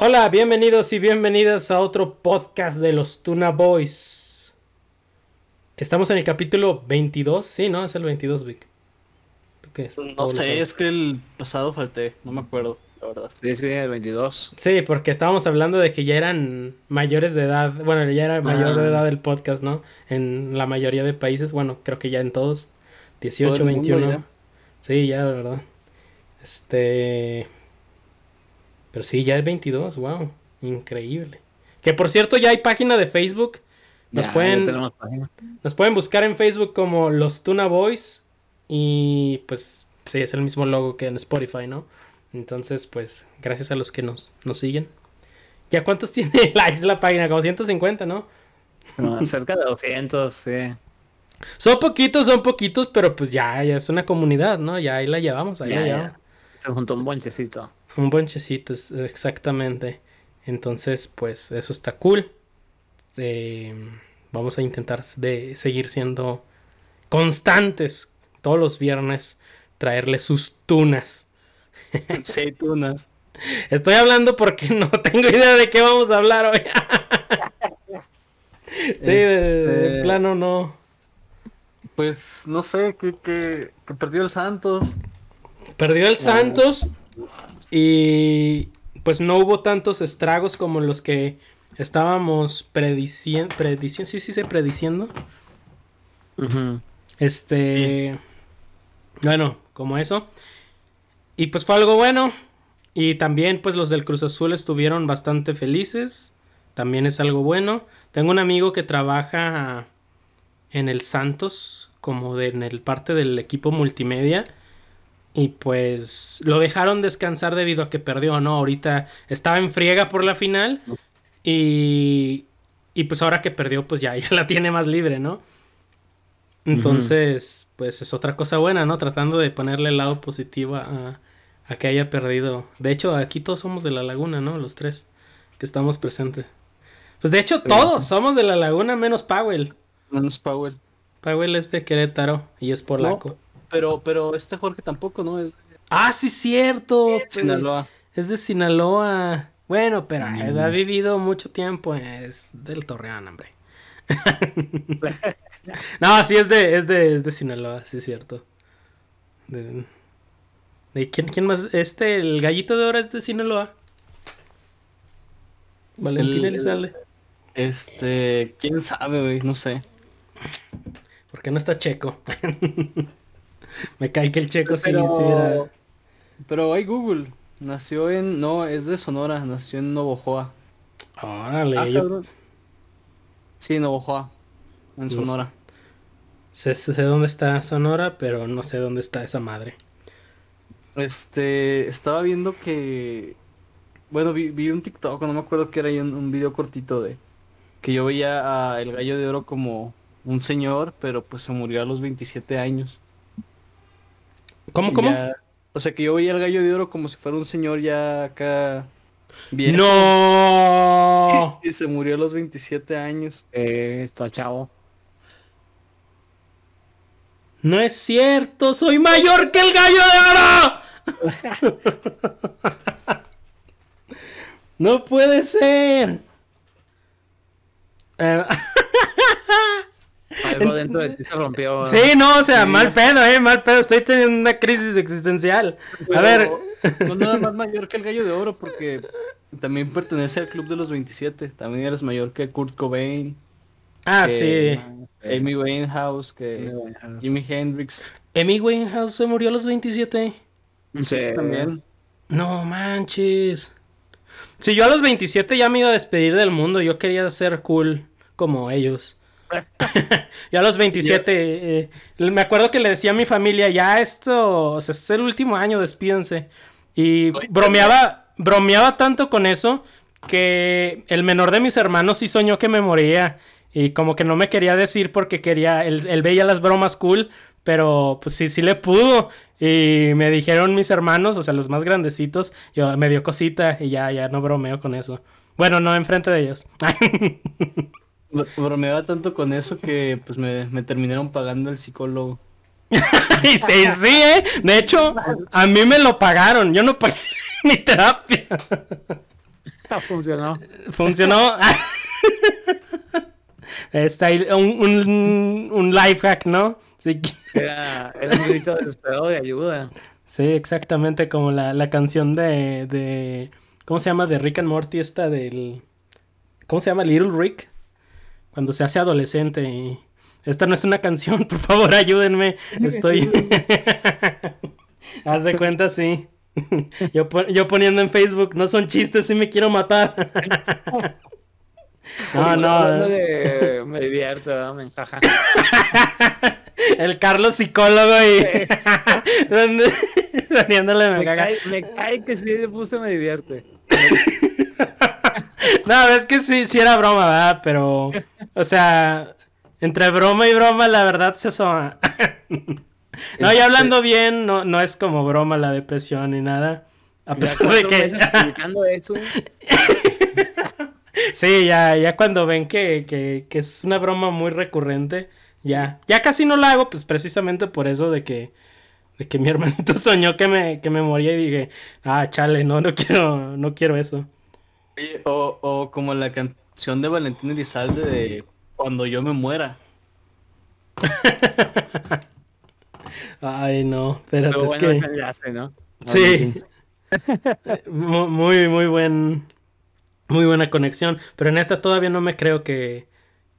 Hola, bienvenidos y bienvenidas a otro podcast de los Tuna Boys. Estamos en el capítulo 22, sí, ¿no? Es el 22, Vic. ¿Tú qué es? No sé, es que el pasado falté, no me acuerdo, la verdad. Sí, sí, el 22. Sí, porque estábamos hablando de que ya eran mayores de edad, bueno, ya era mayor de edad el podcast, ¿no? En la mayoría de países, bueno, creo que ya en todos. 18, 21. Sí, ya, verdad. Este... Pero sí, ya es 22, wow, increíble. Que por cierto, ya hay página de Facebook. Nos pueden nos pueden buscar en Facebook como los Tuna Boys y pues sí, es el mismo logo que en Spotify, ¿no? Entonces, pues gracias a los que nos, nos siguen. ¿Ya cuántos tiene likes la página? Como 150, ¿no? cerca de 200, sí. Son poquitos, son poquitos, pero pues ya, ya es una comunidad, ¿no? Ya ahí la llevamos, ahí ya, Se juntó un bonchecito. Un bonchecito, exactamente. Entonces, pues eso está cool. Eh, vamos a intentar de seguir siendo constantes todos los viernes, traerle sus tunas. Sí, tunas. Estoy hablando porque no tengo idea de qué vamos a hablar hoy. sí, de, este, plano no. Pues no sé, que, perdió el Santos. Perdió el Santos y pues no hubo tantos estragos como los que estábamos prediciendo. Prediciendo, sí, sí, se prediciendo. Este. Bueno, como eso. Y pues fue algo bueno. Y también pues los del Cruz Azul estuvieron bastante felices. También es algo bueno. Tengo un amigo que trabaja en el Santos como de, en el parte del equipo multimedia. Y pues lo dejaron descansar debido a que perdió, ¿no? Ahorita estaba en friega por la final. Y, y pues ahora que perdió, pues ya, ya la tiene más libre, ¿no? Entonces, pues es otra cosa buena, ¿no? Tratando de ponerle el lado positivo a, a, que haya perdido. De hecho, aquí todos somos de la laguna, ¿no? Los tres que estamos presentes. Pues de hecho, todos somos de la laguna, menos Powell. Menos Powell. Powell es de Querétaro y es polaco. Pero, pero este Jorge tampoco, ¿no? Es... Ah, sí, cierto. Es de Sinaloa. Es de Sinaloa. Bueno, pero ha vivido mucho tiempo. Es del Torreón, hombre. no, sí, es de, es de, es de Sinaloa, sí, cierto. De, ¿quién, ¿Quién más? Este, el gallito de oro es de Sinaloa. Valentín Elizalde. Este, quién sabe, güey, no sé. Porque no está Checo. Me cae que el Checo sí pero, Pero hay Google. Nació en. No, es de Sonora. Nació en Novojoa. Órale. Ah, yo... Sí, Novojoa. En Sonora. Sé, sé, dónde está Sonora, pero no sé dónde está esa madre. Este. Estaba viendo que. Bueno, vi, un TikTok, no me acuerdo que era un, un video cortito de. Que yo veía a El Gallo de Oro como un señor, pero pues se murió a los 27 años. ¿Cómo, cómo? o sea que yo veía al gallo de oro como si fuera un señor ya acá. Bien. ¡No! Y se murió a los 27 años. Eh, está chavo. No es cierto, soy mayor que el gallo de oro. no puede ser. Eh, algo dentro de ti se rompió. Sí, no, o sea, mal pedo, eh, mal pedo. Estoy teniendo una crisis existencial. a ver. No nada más mayor que el gallo de oro, porque también pertenece al club de los 27. También eres mayor que Kurt Cobain. Ah, sí. Amy Winehouse, que Jimi Hendrix. Amy Winehouse se murió a los 27. Sí, también. No manches. Si yo a los 27 ya me iba a despedir del mundo, yo quería ser cool como ellos. ya a los 27, eh, me acuerdo que le decía a mi familia, ya esto, o sea, este es el último año, despídense. Y bromeaba, bromeaba tanto con eso que el menor de mis hermanos sí soñó que me moría. Y como que no me quería decir porque quería, él, veía las bromas cool, pero pues sí, sí le pudo. Y me dijeron mis hermanos, o sea, los más grandecitos, yo me dio cosita y ya, ya no bromeo con eso. Bueno, no enfrente de ellos. Bromeaba tanto con eso que pues me, terminaron pagando el psicólogo. sí, sí, ¿eh? De hecho, a mí me lo pagaron. Yo no pagué mi terapia. Funcionó. Funcionó. Está ahí un, un, un life hack, ¿no? Sí, Era, era un grito desesperado de ayuda. sí, exactamente como la, la canción de, de... ¿Cómo se llama? De Rick and Morty, esta del... ¿Cómo se llama? Little Rick. Cuando se hace adolescente y... Esta no es una canción, por favor, ayúdenme. Estoy... Haz de cuenta, sí. Yo, yo poniendo en Facebook, no son chistes, sí me quiero matar. No, no. de- me divierto, me encaja. El Carlos psicólogo y. Poniéndole me Me cae, me cae que sí le puse me divierte. No, es que sí, sí era broma, ¿verdad? Pero. O sea. Entre broma y broma, la verdad se asoma. No, y hablando bien, no, no es como broma la depresión ni nada. A pesar de que. eso, Sí, ya, ya cuando ven que, que, que es una broma muy recurrente, ya. Ya casi no la hago, pues precisamente por eso de que. De que mi hermanito soñó que me, que me moría y dije, ah, chale, no, no quiero, no quiero eso. Oye, o, o como la canción de Valentín Elizalde de Cuando yo me muera. Ay, no, pero es que. Sí. Mu- Muy, muy buen. Muy buena conexión. Pero neta, todavía no me creo que.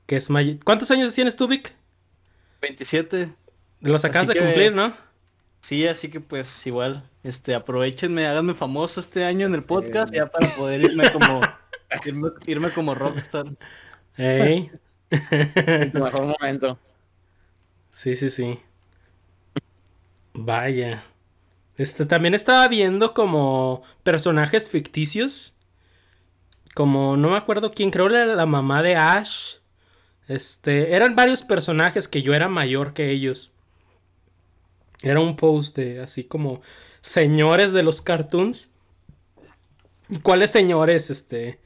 Que es. ¿Cuántos años tienes tú, Vic? 27. Los acabas Así de que- cumplir, ¿no? Sí, así que pues igual, este, aprovechenme, háganme famoso este año en el podcast ya para poder irme como irme, irme como rockstar. Ey. En tu mejor momento. Sí, sí, sí. Vaya. Este, también estaba viendo como personajes ficticios. Como, no me acuerdo quién, creo que era la mamá de Ash. Este, eran varios personajes que yo era mayor que ellos. Era un post de así como señores de los cartoons. ¿Y ¿Cuáles señores? Este.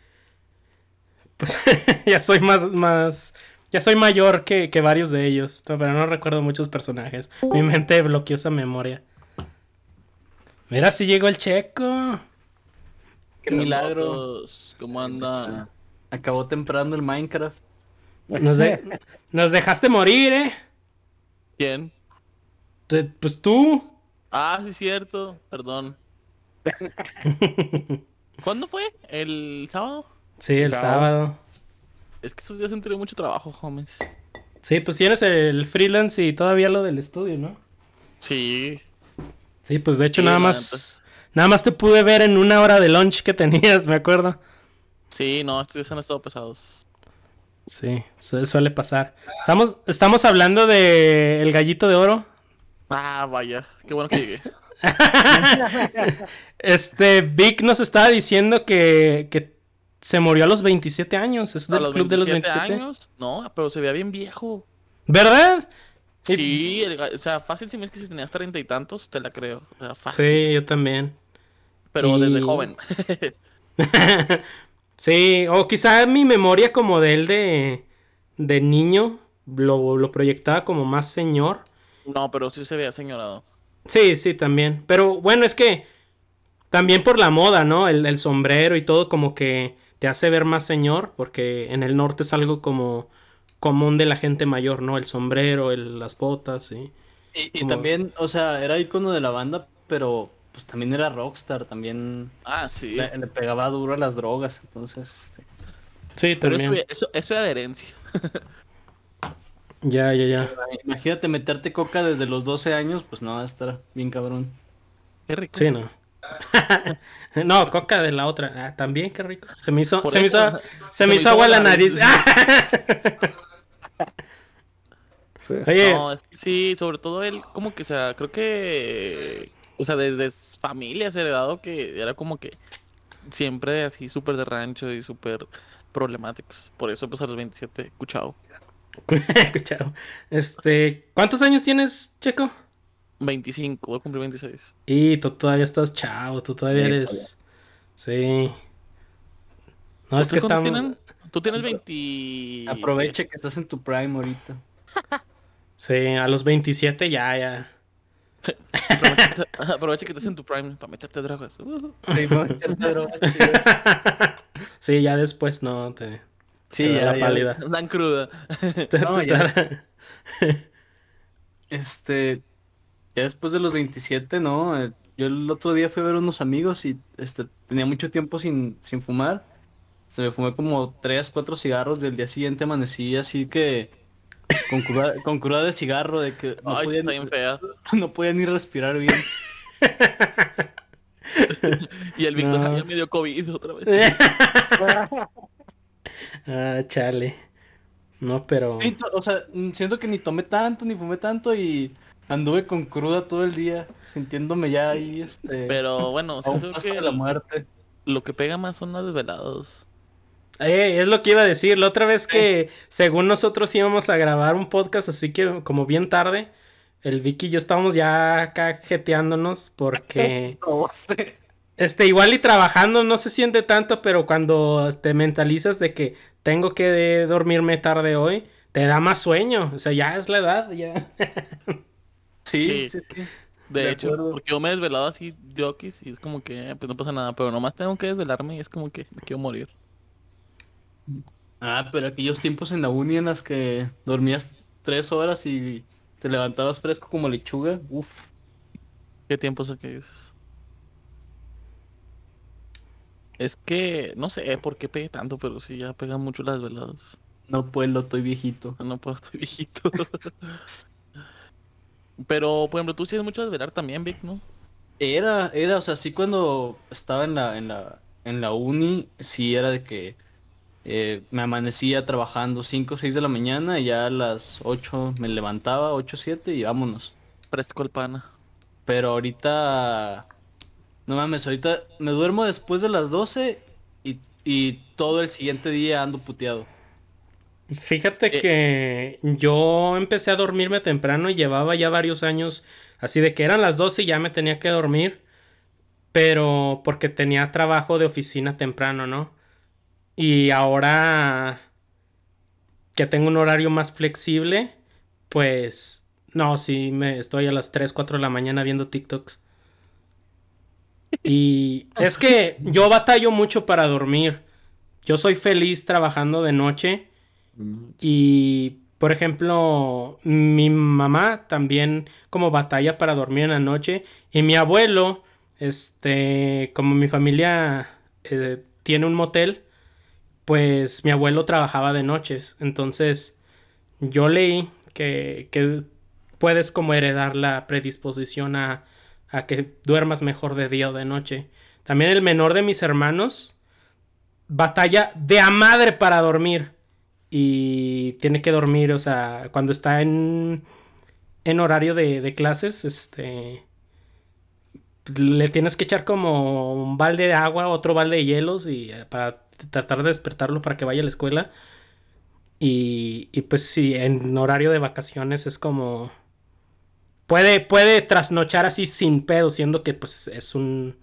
Pues ya soy más, más. Ya soy mayor que, que varios de ellos. no, Pero no recuerdo muchos personajes. Mi mente bloqueó esa memoria. Mira si llegó el checo. Qué milagro. Motos, ¿Cómo anda? Acabó temprano el Minecraft. Nos, de- nos dejaste morir, eh. ¿Quién? Te- Pues tú. Ah, sí, cierto. Perdón. ¿Cuándo fue? ¿El sábado? Sí, el sábado. Es que estos días han tenido mucho trabajo, homies. Sí, pues tienes el freelance y todavía lo del estudio, ¿no? Sí. Sí, pues de hecho Sí, nada más. Nada más te pude ver en una hora de lunch que tenías, me acuerdo. Sí, no, estos días han estado pesados. Sí, su- suele pasar. Estamos, estamos hablando de el gallito de oro. Ah, vaya. Qué bueno que llegué. Este, Vic nos estaba diciendo que, que se murió a los 27 años. Es ¿A del club de los 27 27. años? No, pero se veía bien viejo. ¿Verdad? Sí, el o sea, fácil si me es que si tenías treinta y tantos, te la creo. O sea, fácil. Sí, yo también. Pero y- desde joven. sí, o quizá mi memoria como de él de, de niño lo, lo proyectaba como más señor. No, pero sí se veía señorado. Sí, sí, también. Pero bueno, es que también por la moda, ¿no? El, el sombrero y todo como que te hace ver más señor, porque en el norte es algo como común de la gente mayor, ¿no? El sombrero, el- las botas, sí. Y, y Como- también, o sea, era icono de la banda, pero pues también era rockstar, también Ah, sí. le, le pegaba duro a las drogas, entonces, este, Sí, Pero eso, también. eso, eso era de herencia. Ya, ya, ya. imagínate meterte coca desde los 12 años, pues no va a estar bien cabrón. Qué rico. Sí, no. no, coca de la otra. Ah, también, qué rico. Se me hizo, se me hizo, se me hizo agua la nariz. Sí. Oye, No, es que sí, sobre todo él, como que, o sea, creo que, o sea, desde s- familias heredado que era como que siempre así súper de rancho y súper problemáticos. Por eso, pues a los 27, escuchado. Chao. Este, ¿cuántos años tienes, Checo? 25, voy a cumplir 26. Y tú todavía estás chavo, tú todavía eres. Sí. No, es que ¿Ustedes cuántos estamos. tienen? Tú tienes 20... Aprovecha que estás en tu prime ahorita. Sí, a los 27 ya, ya. Aprovecha, que estás en tu prime para meterte drogas. Uh, Sí, para meterte drogas. Sí, ya después no te... Sí, ya, la ya. pálida. Dan cruda. No, ya. te- Este, ya después de los 27, ¿no? Eh, Yo el otro día fui a ver unos amigos y este tenía mucho tiempo sin, sin fumar. Se me fumé como 3, 4 cigarros del día siguiente amanecí así que con cruda, con cruda de cigarro de que no, Ay, podía está ni, fea. no podía ni respirar bien. Y el Víctor No. ya me dio COVID otra vez. Ah, chale. No, pero... Sí, o sea, siento que ni tomé tanto, ni fumé tanto y anduve con cruda todo el día, sintiéndome ya ahí este Pero bueno, siento que de la muerte. lo que pega más son las desveladas. Eh, es lo que iba a decir. La otra vez que, según nosotros íbamos a grabar un podcast, así que como bien tarde, el Vicky y yo estábamos ya acá jeteándonos porque, No sé. Este, igual y trabajando no se siente tanto, pero cuando te mentalizas de que tengo que dormirme tarde hoy, te da más sueño. O sea, ya es la edad, ya. Sí, Sí. sí, sí. De, De hecho, acuerdo. porque yo me he desvelado así jockeys y es como que pues no pasa nada, pero nomás tengo que desvelarme y es como que me quiero morir. Ah, pero aquellos tiempos en la uni en las que dormías tres horas y te levantabas fresco como lechuga, uff. ¿Qué tiempo es que es? Es que no sé por qué pegué tanto, pero sí ya pegan mucho las desveladas. No puedo, estoy viejito. No puedo, estoy viejito. pero, por ejemplo, tú sí eres mucho desvelar también, Vic, ¿no? Era, era, o sea, sí cuando estaba en la, en la, en la uni, sí era de que eh, me amanecía trabajando 5 o 6 de la mañana y ya a las 8 me levantaba, 8 7 y vámonos. Fresco el pana. Pero ahorita, no mames, ahorita me duermo después de las 12 y, y todo el siguiente día ando puteado. Fíjate Eh. que yo empecé a dormirme temprano y llevaba ya varios años así de que eran las 12 y ya me tenía que dormir, pero porque tenía trabajo de oficina temprano, ¿no? Y ahora que tengo un horario más flexible, pues no, sí, me estoy a las 3, 4 de la mañana viendo TikToks. Y es que yo batallo mucho para dormir. Yo soy feliz trabajando de noche. Y, por ejemplo, mi mamá también como batalla para dormir en la noche. Y mi abuelo, este, como mi familia eh, tiene un motel, pues mi abuelo trabajaba de noches. Entonces, yo leí que, que puedes como heredar la predisposición a, a que duermas mejor de día o de noche. También el menor de mis hermanos batalla de a madre para dormir y tiene que dormir, o sea, cuando está en, en horario de, de clases, este, le tienes que echar como un balde de agua, otro balde de hielos y eh, para tratar de despertarlo para que vaya a la escuela. Y, y pues sí, en horario de vacaciones es como... Puede, puede trasnochar así sin pedo, siendo que pues es un...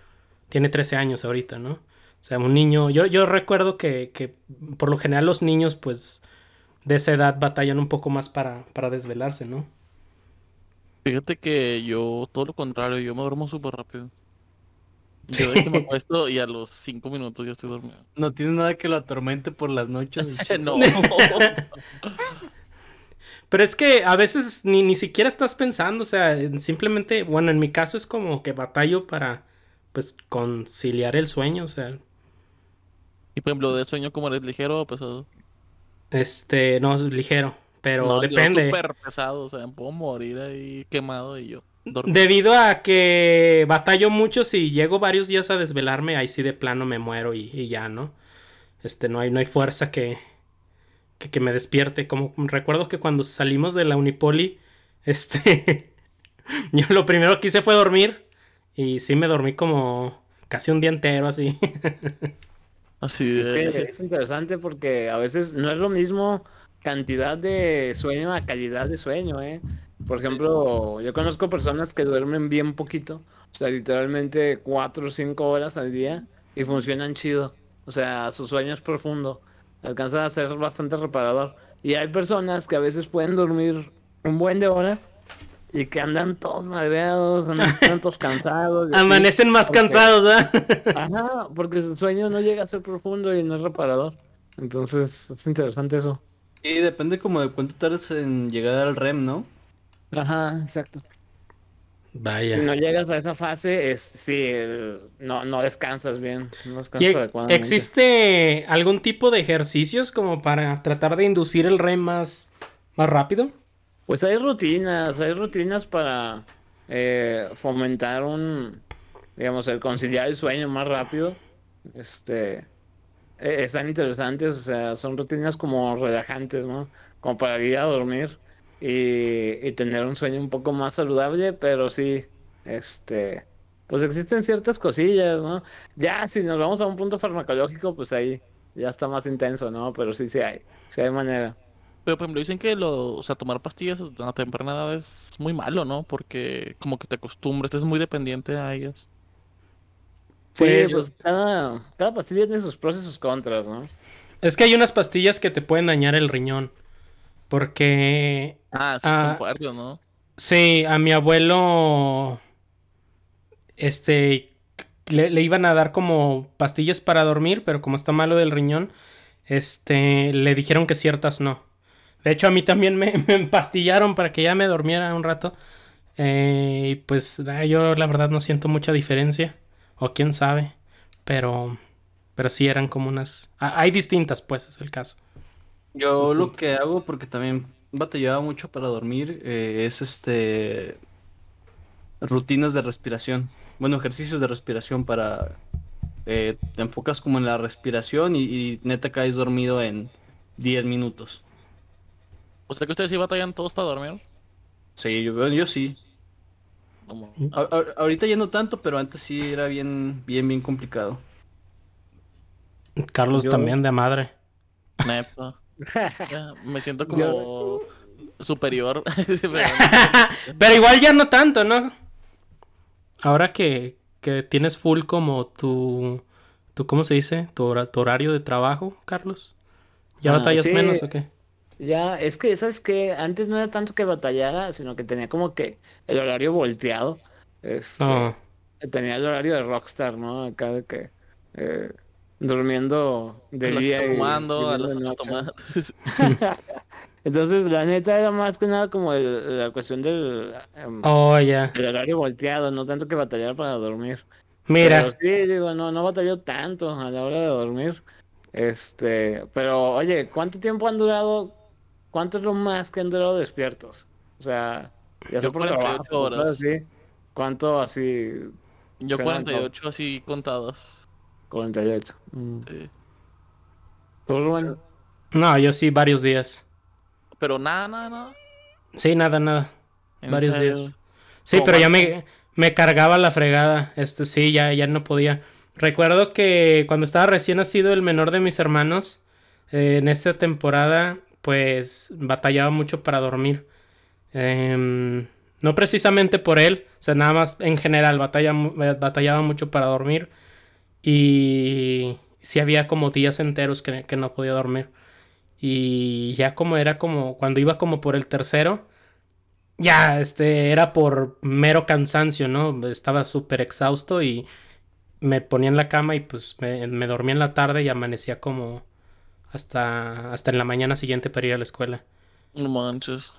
Tiene 13 años ahorita, ¿no? O sea, un niño, yo, yo recuerdo que, que por lo general los niños, pues, de esa edad batallan un poco más para, para desvelarse, ¿no? Fíjate que yo, todo lo contrario, yo me duermo súper rápido. Yo de que me acuesto y a los 5 minutos ya estoy dormido. No tiene nada que lo atormente por las noches. no. Pero es que a veces ni, ni siquiera estás pensando, o sea, simplemente, bueno, en mi caso es como que batallo para, pues, conciliar el sueño, o sea, Y por ejemplo, de sueño como eres ligero o pesado. este, no es ligero, pero no, yo depende. súper pesado, o sea, puedo morir ahí quemado y yo. dormido. Debido a que batallo mucho, si llego varios días a desvelarme, ahí sí de plano me muero y, y ya, ¿no? Este, no hay, no hay fuerza que, que, que me despierte. Como recuerdo que cuando salimos de la Unipoli, este, yo lo primero que hice fue dormir y sí me dormí como casi un día entero así. Así Es de... que es interesante porque a veces no es lo mismo cantidad de sueño a calidad de sueño, ¿eh? Por ejemplo, yo conozco personas que duermen bien poquito, o sea, literalmente 4 o 5 horas al día y funcionan chido. O sea, su sueño es profundo, alcanza a ser bastante reparador. Y hay personas que a veces pueden dormir un buen de horas y que andan todos madreados, andan todos cansados. así. Amanecen más porque- cansados, ¿ah? Ajá, porque su sueño no llega a ser profundo y no es reparador. Entonces, es interesante eso. Y depende como de cuánto tardes en llegar al REM, ¿no? Ajá, exacto. Vaya. Si no llegas a esa fase, es sí, no, no descansas bien, no ¿Y descansas e- existe algún tipo de ejercicios como para tratar de inducir el REM más, más rápido? Pues hay rutinas, hay rutinas para eh, fomentar un, digamos, el conciliar el sueño más rápido. Este, eh, están interesantes, o sea, son rutinas como relajantes, ¿no? Como para ir a dormir y, y tener un sueño un poco más saludable, pero sí, este, pues existen ciertas cosillas, ¿no? Ya si nos vamos a un punto farmacológico, pues ahí ya está más intenso, ¿no? Pero sí, sí hay, sí hay manera. Pero por ejemplo dicen que lo, o sea, tomar pastillas a una temprana edad es muy malo, ¿no? Porque como que te acostumbras, es muy dependiente a ellas. Sí, Pues- pues, cada, cada pastilla tiene sus pros y sus contras, ¿no? Es que hay unas pastillas que te pueden dañar el riñón. Porque Ah, sí, Ah. son fuertes, ¿no? Sí, a mi abuelo, este, le, le iban a dar como pastillas para dormir, pero como está malo del riñón, este, le dijeron que ciertas no. De hecho, a mí también me, me empastillaron para que ya me durmiera un rato. Eh, y pues ah, yo la verdad no siento mucha diferencia. O quién sabe. Pero, pero sí eran como unas... ah, Hay distintas, pues, es el caso. Yo lo que hago, porque también batallaba mucho para dormir, eh, es este rutinas de respiración. Bueno, ejercicios de respiración para eh, te enfocas como en la respiración y, y neta caes dormido en 10 minutos. O sea que ustedes sí batallan todos para dormir. Sí, yo, yo sí. Como- A- a- ahorita ya no tanto, pero antes sí era bien, bien, bien complicado. Carlos Yo- también de madre. Neta. Ya, me siento como superior. Pero- Pero igual ya no tanto, ¿no? Ahora que, que tienes full como tu, tu ¿cómo se dice? Tu, hora- tu horario de trabajo, Carlos. ¿Ya Ah, batallas sí. menos o qué? Ya, es que, ¿sabes qué? Antes no era tanto que batallara, sino que tenía como que el horario volteado. Este, No. Tenía el horario de Rockstar, ¿no? Acá de que eh, durmiendo de las día ocho y tomando, a viviendo las de ocho noche. tomando. Entonces, la neta era más que nada como el- la cuestión del em, Oh, ya. el horario volteado, no tanto que batallar para dormir. Mira, Pero sí, digo, no, no batalló tanto a la hora de dormir. Este, pero oye, ¿cuánto tiempo han durado? ¿Cuánto es lo más que han durado despiertos? O sea, ya Yo por 48 trabajo, horas. así. ¿Cuánto así? Yo Se 48 así contadas. 48. Mm. sí. ¿Tú, Rubén? no, yo sí varios días. Pero nada, nada, nada. Sí, nada, nada. ¿En Varios serio? días. Sí, ¿Cómo pero ya me, me cargaba la fregada. Este sí, ya, ya no podía. Recuerdo que cuando estaba recién nacido el menor de mis hermanos, eh, en esta temporada, pues batallaba mucho para dormir. Em, no precisamente por él, o sea, nada más en general batalla, batallaba mucho para dormir. Y sí había como días enteros que, que no podía dormir. Y ya como era como cuando iba como por el tercero, ya este era por mero cansancio, ¿no? Estaba súper exhausto y me ponía en la cama y pues me, me dormía en la tarde y amanecía como hasta, hasta en la mañana siguiente para ir a la escuela. No manches.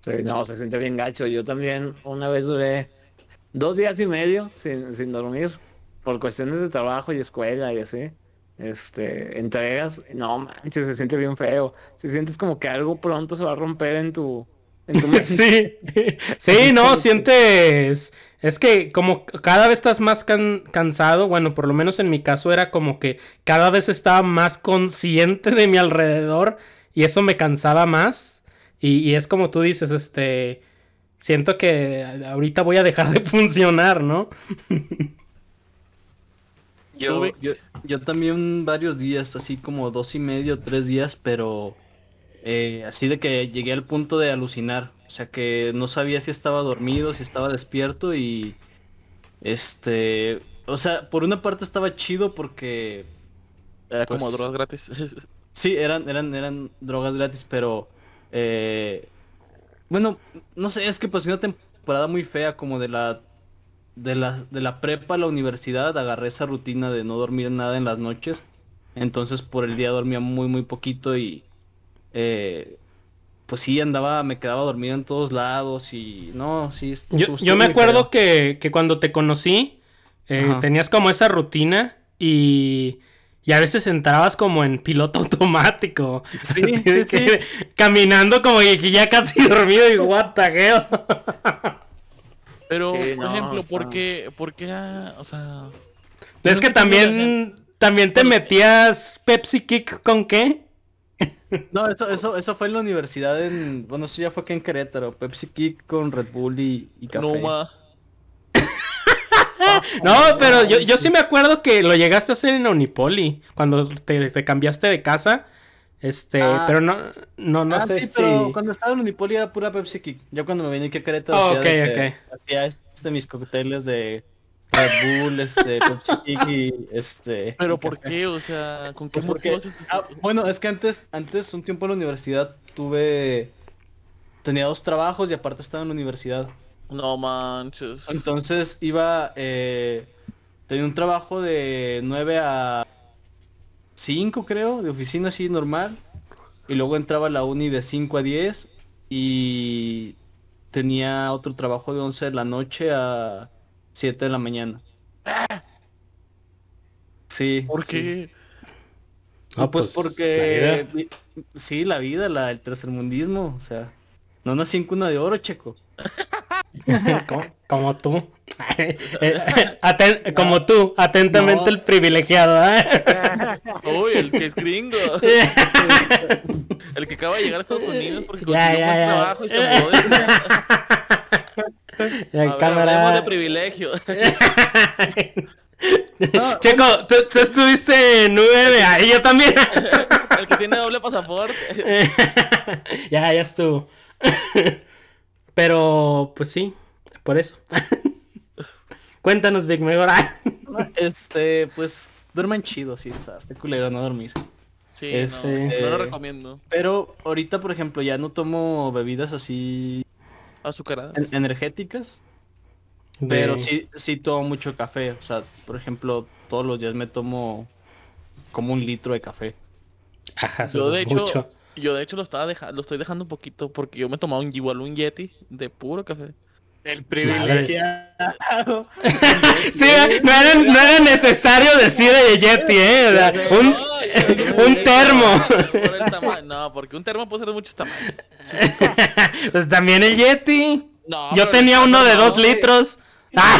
Sí, no, se siente bien gacho. Yo también una vez duré dos días y medio sin, sin dormir por cuestiones de trabajo y escuela y así. Este, entregas, no manches, se siente bien feo. Se sientes como que algo pronto se va a romper en tu, en tu. Sí, sí, no, sientes, es que como cada vez estás más can- cansado, bueno, por lo menos en mi caso era como que cada vez estaba más consciente de mi alrededor y eso me cansaba más y, y es como tú dices, este, siento que ahorita voy a dejar de funcionar, ¿no? Yo, yo, yo también varios días, así como dos y medio, tres días, pero eh, así de que llegué al punto de alucinar. O sea que no sabía si estaba dormido, si estaba despierto y este, o sea, por una parte estaba chido porque Era como Pues- drogas gratis. sí eran eran eran drogas gratis, pero eh, bueno, no sé, es que pues una tem- temporada muy fea, como de la de la, de la prepa a la universidad, agarré esa rutina de no dormir nada en las noches. Entonces por el día dormía muy muy poquito y eh, pues sí andaba, me quedaba dormido en todos lados y no, sí. Yo, yo me acuerdo que, que cuando te conocí, eh, tenías como esa rutina y, y a veces entrabas como en piloto automático. Sí, Así sí, sí. Caminando como que que ya casi dormido y what the hell. Pero, Sí, por no, ejemplo, está- ¿por qué, por qué, ah, o sea... Es no que también, también te metías Pepsi Kick con qué? No, eso, eso, eso fue en la universidad en, bueno, eso ya fue aquí en Querétaro, Pepsi Kick con Red Bull y, y café. No, ma. No, pero yo, yo sí me acuerdo que lo llegaste a hacer en Unipoli, cuando te, te cambiaste de casa. Este, Ah. pero no, no, no ah, sé sí, si... pero cuando estaba en Unipoli era pura Pepsi Kick. Ya cuando me vine aquí a Querétaro Oh, hacía hacía este, mis cócteles de Red Bull, este, Pepsi Kick y este... Pero ¿por qué? O sea, ¿con qué Pues porque, es ah, bueno, es que antes, antes un tiempo en la universidad tuve, tenía dos trabajos y aparte estaba en la universidad. No manches. Entonces iba, eh, tenía un trabajo de 9 a 5 creo, de oficina así normal. Y luego entraba a la uni de 5 a 10 y tenía otro trabajo de 11 de la noche a 7 de la mañana. Sí. ¿Por sí. qué? Ah, pues, la porque sí, la vida, la, el tercermundismo, o sea, no nací en cuna de oro, checo. como, como tú. Eh, aten- como tú, atentamente No. el privilegiado. ¿eh? Uy, el que es gringo. el que acaba de llegar a Estados Unidos porque Ya, consiguió ya, un ya. trabajo y se mudó de Ya, A ver, cámara. de privilegio. Checo, ¿tú, tú estuviste en UVA y yo también. el que tiene doble pasaporte. ya, ya estuvo. Pero, pues sí, por eso. Cuéntanos, Vic, mejor. Este, pues, duerman chido, sí está, está culero no dormir. Sí, Es, no, no lo recomiendo. Pero ahorita, por ejemplo, ya no tomo bebidas así Azucaradas. en- energéticas, De- pero sí, sí tomo mucho café. O sea, por ejemplo, todos los días me tomo como un litro de café. Ajá, eso Yo de es hecho, mucho. Yo de hecho lo estaba dejando, lo estoy dejando un poquito porque yo me tomaba un igual un Yeti de puro café. El privilegiado. Sí, no era, no era necesario decir de Yeti, ¿eh? O sea, un, un termo. No, porque un termo puede ser de muchos tamaños. Pues también el Yeti. No, Yo tenía no, uno de dos litros. Ah.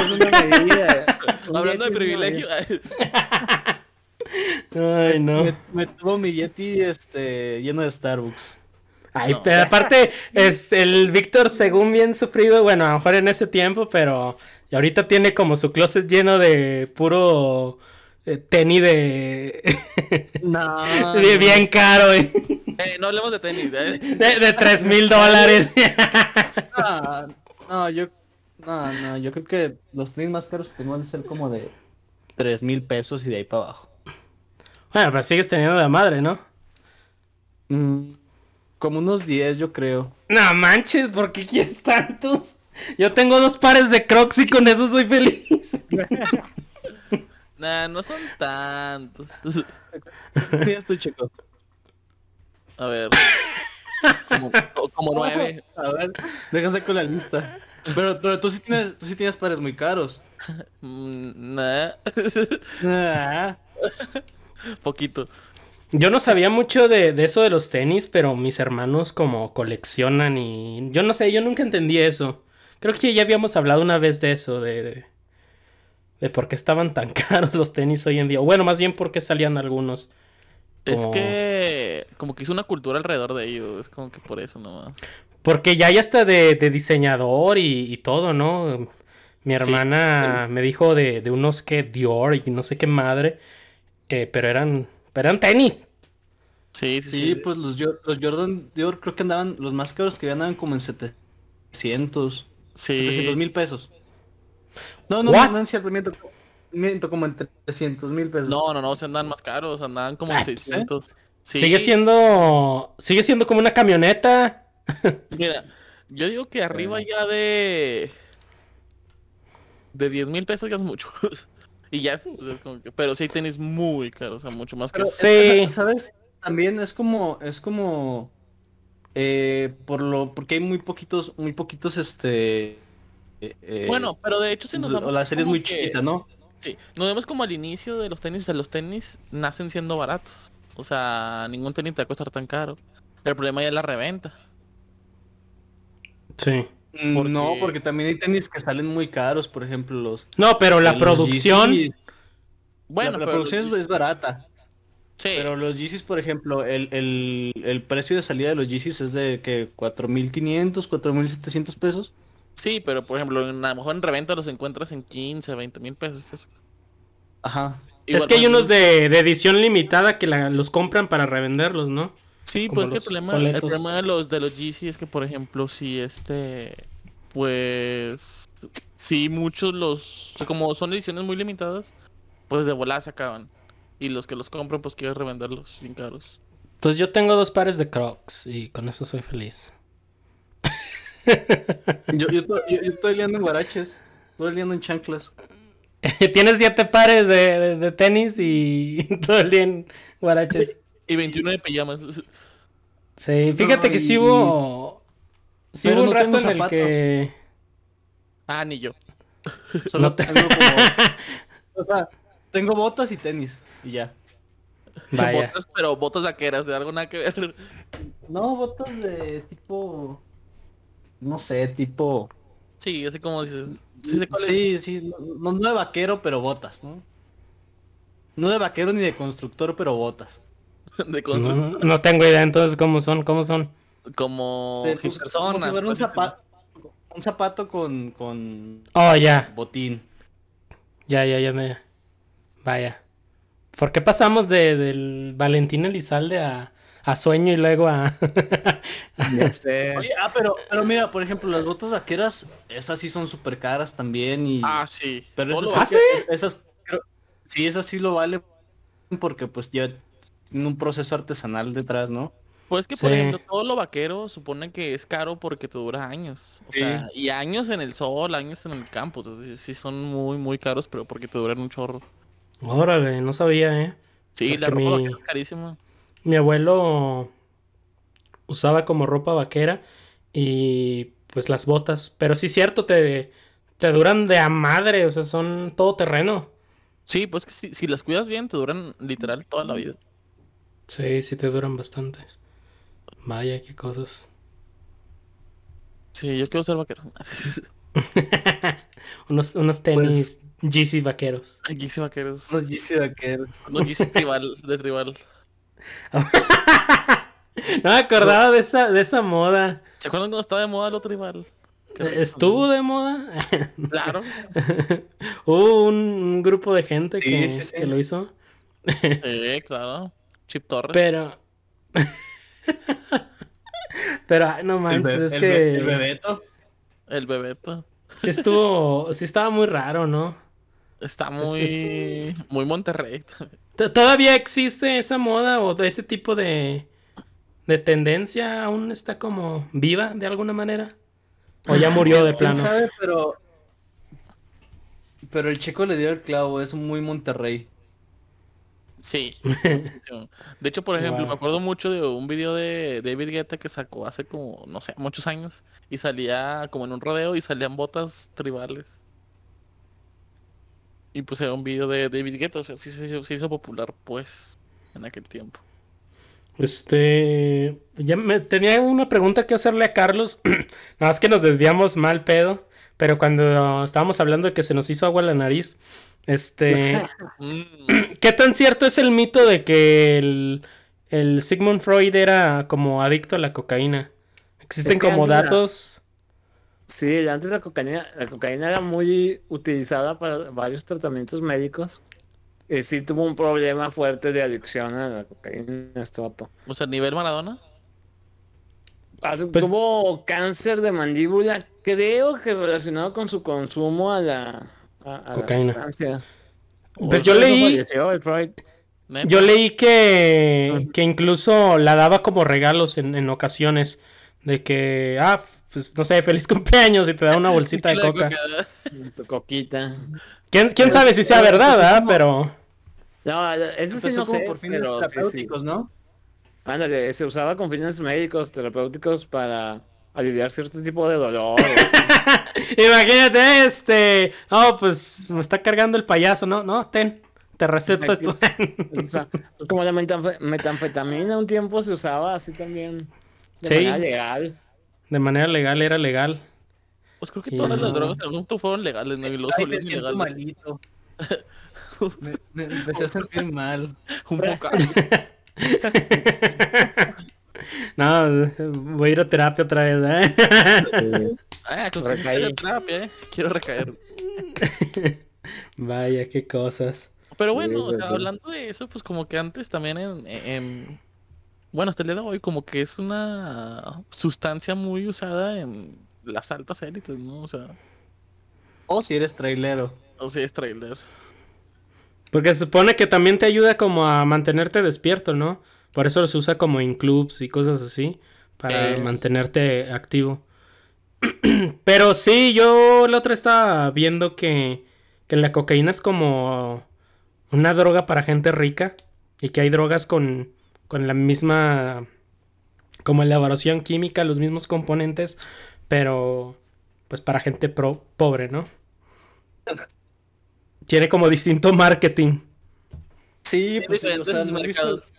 Hablando de privilegio. Ay, no. Me, me tomo mi Yeti este, lleno de Starbucks. Ay, No. pero aparte, es el Víctor, según bien sufrido, bueno, a lo mejor en ese tiempo, pero y ahorita tiene como su closet lleno de puro eh, tenis de, No. de bien caro, eh, Eh, no hablemos de tenis. de, 3 mil dólares. No, no, yo, no, no, yo creo que los tenis más caros que tengo van a ser como de 3 mil pesos y de ahí para abajo. Bueno, pero sigues teniendo de madre, ¿no? Mm, como unos 10 yo creo. No manches, ¿por qué quieres tantos? Yo tengo dos pares de Crocs y con eso soy feliz. Nah, no son tantos. Sí, estoy chico. A ver. Como, como nueve. A ver, déjase con la lista. Pero, pero tú sí tienes, tú sí tienes pares muy caros. Mm, nah. Poquito. Yo no sabía mucho de, de eso de los tenis, pero mis hermanos como coleccionan y... Yo no sé, yo nunca entendí eso. Creo que ya habíamos hablado una vez de eso, de, de, de por qué estaban tan caros los tenis hoy en día. O bueno, más bien por qué salían algunos. Es que como que hizo una cultura alrededor de ellos, es como que por eso nomás. Porque ya hay hasta de, de diseñador y, y todo, ¿no? Mi hermana me dijo de, de unos que Dior y no sé qué madre. Eh, pero eran, pero eran tenis. Sí, sí, sí, sí. pues los, los Jordan Dior creo que andaban, los más caros que andaban como en 700, Sí. 700 mil pesos. No, no, What? no, no es cierto, miento, miento como en 300 mil pesos. No, no, no, se andan más caros, andaban como en Ah, 600. Sí. Sigue siendo. Sigue siendo como una camioneta. Mira, Yo digo que arriba ya de... De 10 mil pesos ya es mucho. y ya es, o sea, es como que- Pero sí hay tenis muy caros, o sea, mucho más que, Sí. ¿sabes? También es como, es como, eh, por lo, porque hay muy poquitos, muy poquitos, este, eh, eh, Bueno, pero de hecho si nos o vamos la serie es muy que- chiquita, ¿no? Sí, nos vemos como al inicio de los tenis, o sea, los tenis nacen siendo baratos. O sea, ningún tenis te va a costar tan caro. El problema ya es la reventa. Sí. No, Porque- también hay tenis que salen muy caros, por ejemplo, los... No, pero la producción. Yeezys. Bueno, la, la producción los es, barata. Sí, Pero los Yeezys, por ejemplo, el, el, el precio de salida de los Yeezys es de que 4.500, 4.700 pesos. sí, pero por ejemplo, en- a lo mejor en reventa los encuentras en 15, 20 mil pesos. eso. Ajá. Es que hay unos de, de edición limitada que la- los compran para revenderlos, ¿no? Sí, como pues es que el problema, el problema de los de los Yeezy es que por ejemplo si este pues sí muchos los o sea, como son ediciones muy limitadas, pues de volada se acaban. Y los que los compran pues quieren revenderlos bien caros. Pues yo tengo dos pares de Crocs y con eso soy feliz. Yo, yo, yo- yo estoy liando en guaraches. Estoy liando en chanclas. Tienes siete pares de, de- de tenis y todo el día en guaraches. Y 21 de pijamas. Sí, fíjate No, que sí y- hubo... Sí Pero hubo un no rato tengo en el zapatos. que... Ah, ni yo. Solo No te- tengo como... o sea, tengo botas y tenis. Y ya. Vaya. Botas, pero botas vaqueras, de algo nada que ver. No, botas de tipo... No sé, tipo... Sí, así como dices. Sí. Sí, sí, no, no de vaquero, pero botas, ¿no? No de vaquero ni de constructor, pero botas. De No, no tengo idea entonces cómo son, cómo son. Como De- hipster como zona, si fuera un sí, zapato, un zapato con, con Oh, ya, botín. ya, ya, ya me... Vaya. ¿Por qué pasamos de, del Valentín Elizalde a, a Sueño y luego a... Ya sé. Oye, ah, pero, pero mira, por ejemplo, las botas vaqueras, esas sí son súper caras también y... Ah, sí. pero esas, ¿Ah, que- esas creo- sí, esas sí lo vale porque pues ya tiene un proceso artesanal detrás, ¿no? Pues que, por Sí. ejemplo, todo lo vaquero supone que es caro porque te dura años. O Sí. sea, y años en el sol, años en el campo. Entonces sí, son muy, muy caros, pero porque te duran un chorro. Órale, no sabía, ¿eh? Sí, la ropa mi- vaquera es carísima. Mi abuelo usaba como ropa vaquera y pues las botas. Pero sí cierto, te, te duran de a madre, o sea, son todo terreno. Sí, pues que si, si las cuidas bien, te duran literal toda la vida. Sí, sí te duran bastantes. Vaya, qué cosas. Sí, yo quiero ser vaquero. unos, unos tenis Yeezy vaqueros. Sí vaqueros. Los Yeezy vaqueros. Los Yeezy tribal, de tribal. No me acordaba de esa, de esa moda. ¿Se acuerdan cuando estaba de moda lo tribal? Rico. ¿Estuvo de moda? Claro. Hubo un, un grupo de gente Sí, que, sí, sí. que lo hizo. Sí, claro. Chip Torres. Pero. Pero, no manches, es el que. be- el bebeto. El Bebeto. Sí estuvo. Sí estaba muy raro, ¿no? Está Es- muy... Muy Monterrey. ¿Todavía existe esa moda o ese tipo de. de tendencia aún está como viva de alguna manera? ¿O ya murió de ¿Quién plano? sabe? Pero... Pero el chico le dio el clavo, es muy Monterrey. Sí. De hecho, por ejemplo, Wow. me acuerdo mucho de un video de David Guetta que sacó hace como, no sé, muchos años. Y salía como en un rodeo y salían botas tribales. Y pues era un video de David Guetta, o sea, sí se hizo, se hizo popular pues en aquel tiempo. Este. Ya me tenía una pregunta que hacerle a Carlos. Nada más que nos desviamos mal pedo. Pero cuando estábamos hablando de que se nos hizo agua la nariz. Este. ¿Qué tan cierto es el mito de que el, el Sigmund Freud era como adicto a la cocaína? Existen Es que como la- datos. Sí, antes la cocaína, la cocaína era muy utilizada para varios tratamientos médicos. Y sí tuvo un problema fuerte de adicción a la cocaína, vato. o sea, nivel Maradona. Pues- tuvo cáncer de mandíbula, creo que relacionado con su consumo a la, a, a la Cocaína. Pues yo leí-. Yo leí que, que incluso la daba como regalos en, en ocasiones. De que, ah, pues, no sé, feliz cumpleaños y te da una bolsita de coca. Tu coquita. ¿Quién, quién sabe si sea verdad, ¿verdad? Pero... No, eso sí no como sé, por fines pero sí, sí. terapéuticos, ¿no? Ándale, se usaba con fines médicos, terapéuticos para aliviar cierto tipo de dolor. Imagínate, este... No, pues me está cargando el payaso, ¿no? No, ten, te receto esto. O sea, como la metanfe- metanfetamina un tiempo se usaba así también. De Sí. manera legal. De manera legal, era legal. Pues creo que Y todas las drogas en algún punto fueron legales, ¿no? Y los Ay, me volvieron siento ilegales. malito. Me, me empecé a sentir mal. Un poco. No, voy a ir a terapia otra vez, ¿eh? Ah, Recaí. terapia, eh. Quiero recaer. Vaya, qué cosas. Pero Sí, bueno, o pues, sea, sí. hablando de eso, pues como que antes también en, en- Bueno, hasta el día de hoy como que es una sustancia muy usada en las altas élites, ¿no? O sea, O si eres trailero. o sea, es trailer. Porque se supone que también te ayuda como a mantenerte despierto, ¿no? Por eso se usa como en clubs y cosas así, para Eh. mantenerte activo. Pero sí, yo la otra estaba viendo que, que la cocaína es como una droga para gente rica y que hay drogas con, con la misma, como elaboración química, los mismos componentes, pero pues para gente pro- pobre, ¿no? Tiene como distinto marketing. Sí, pues sí, o diferentes sea, ¿no has visto, mercados.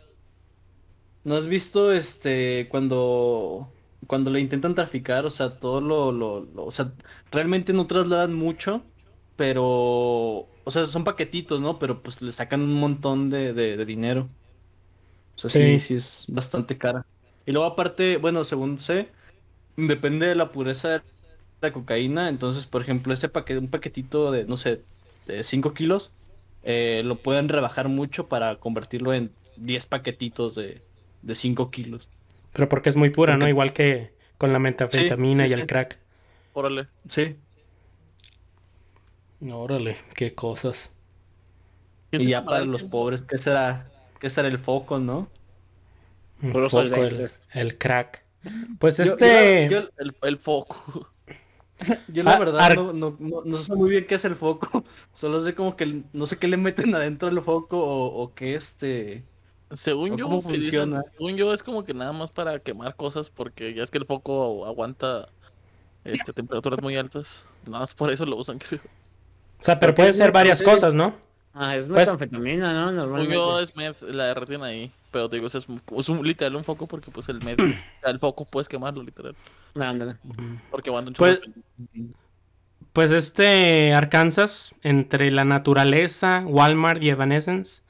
¿no has visto este cuando cuando le intentan traficar? O sea, todo lo, lo, lo- o sea, realmente no trasladan mucho, pero, o sea, son paquetitos, ¿no? Pero pues le sacan un montón de, de- de dinero. O sea, sí, Sí. sí es bastante cara. Y luego aparte, bueno, según sé, depende de la pureza de la cocaína. Entonces, por ejemplo, ese paquete, un paquetito de, no sé, 5 kilos, eh, lo pueden rebajar mucho para convertirlo en 10 paquetitos de, de 5 kilos. Pero porque es muy pura, ¿no? Igual que con la metanfetamina sí, y sí. el crack. Órale. Sí. Órale, qué cosas. ¿Quién Y ya para el los pobres, ¿qué será? ¿Qué será el foco, no? Puros foco, el, el crack. Pues Yo- yo este... Yo, El, el foco. yo la Ah, verdad ar- no, no, no- no sé muy bien qué es el foco. Solo sé como que no sé qué le meten adentro del foco o, o qué este... Según ¿O yo, cómo que dicen- funciona? según yo es como que nada más para quemar cosas porque ya es que el foco aguanta este, temperaturas muy altas. Nada más por eso lo usan, creo. O sea, pero porque puede ser varias cosas, ¿no? Ah, es Pues- metanfetamina, ¿no? Según Normalmente. yo es la derreten ahí. Pero te digo, es, es un literal un foco porque pues el meth, o sea, el foco puedes quemarlo literal. Ándale. Porque aguanta un Pues-. Pues este Arkansas, entre la naturaleza, Walmart y Evanescence,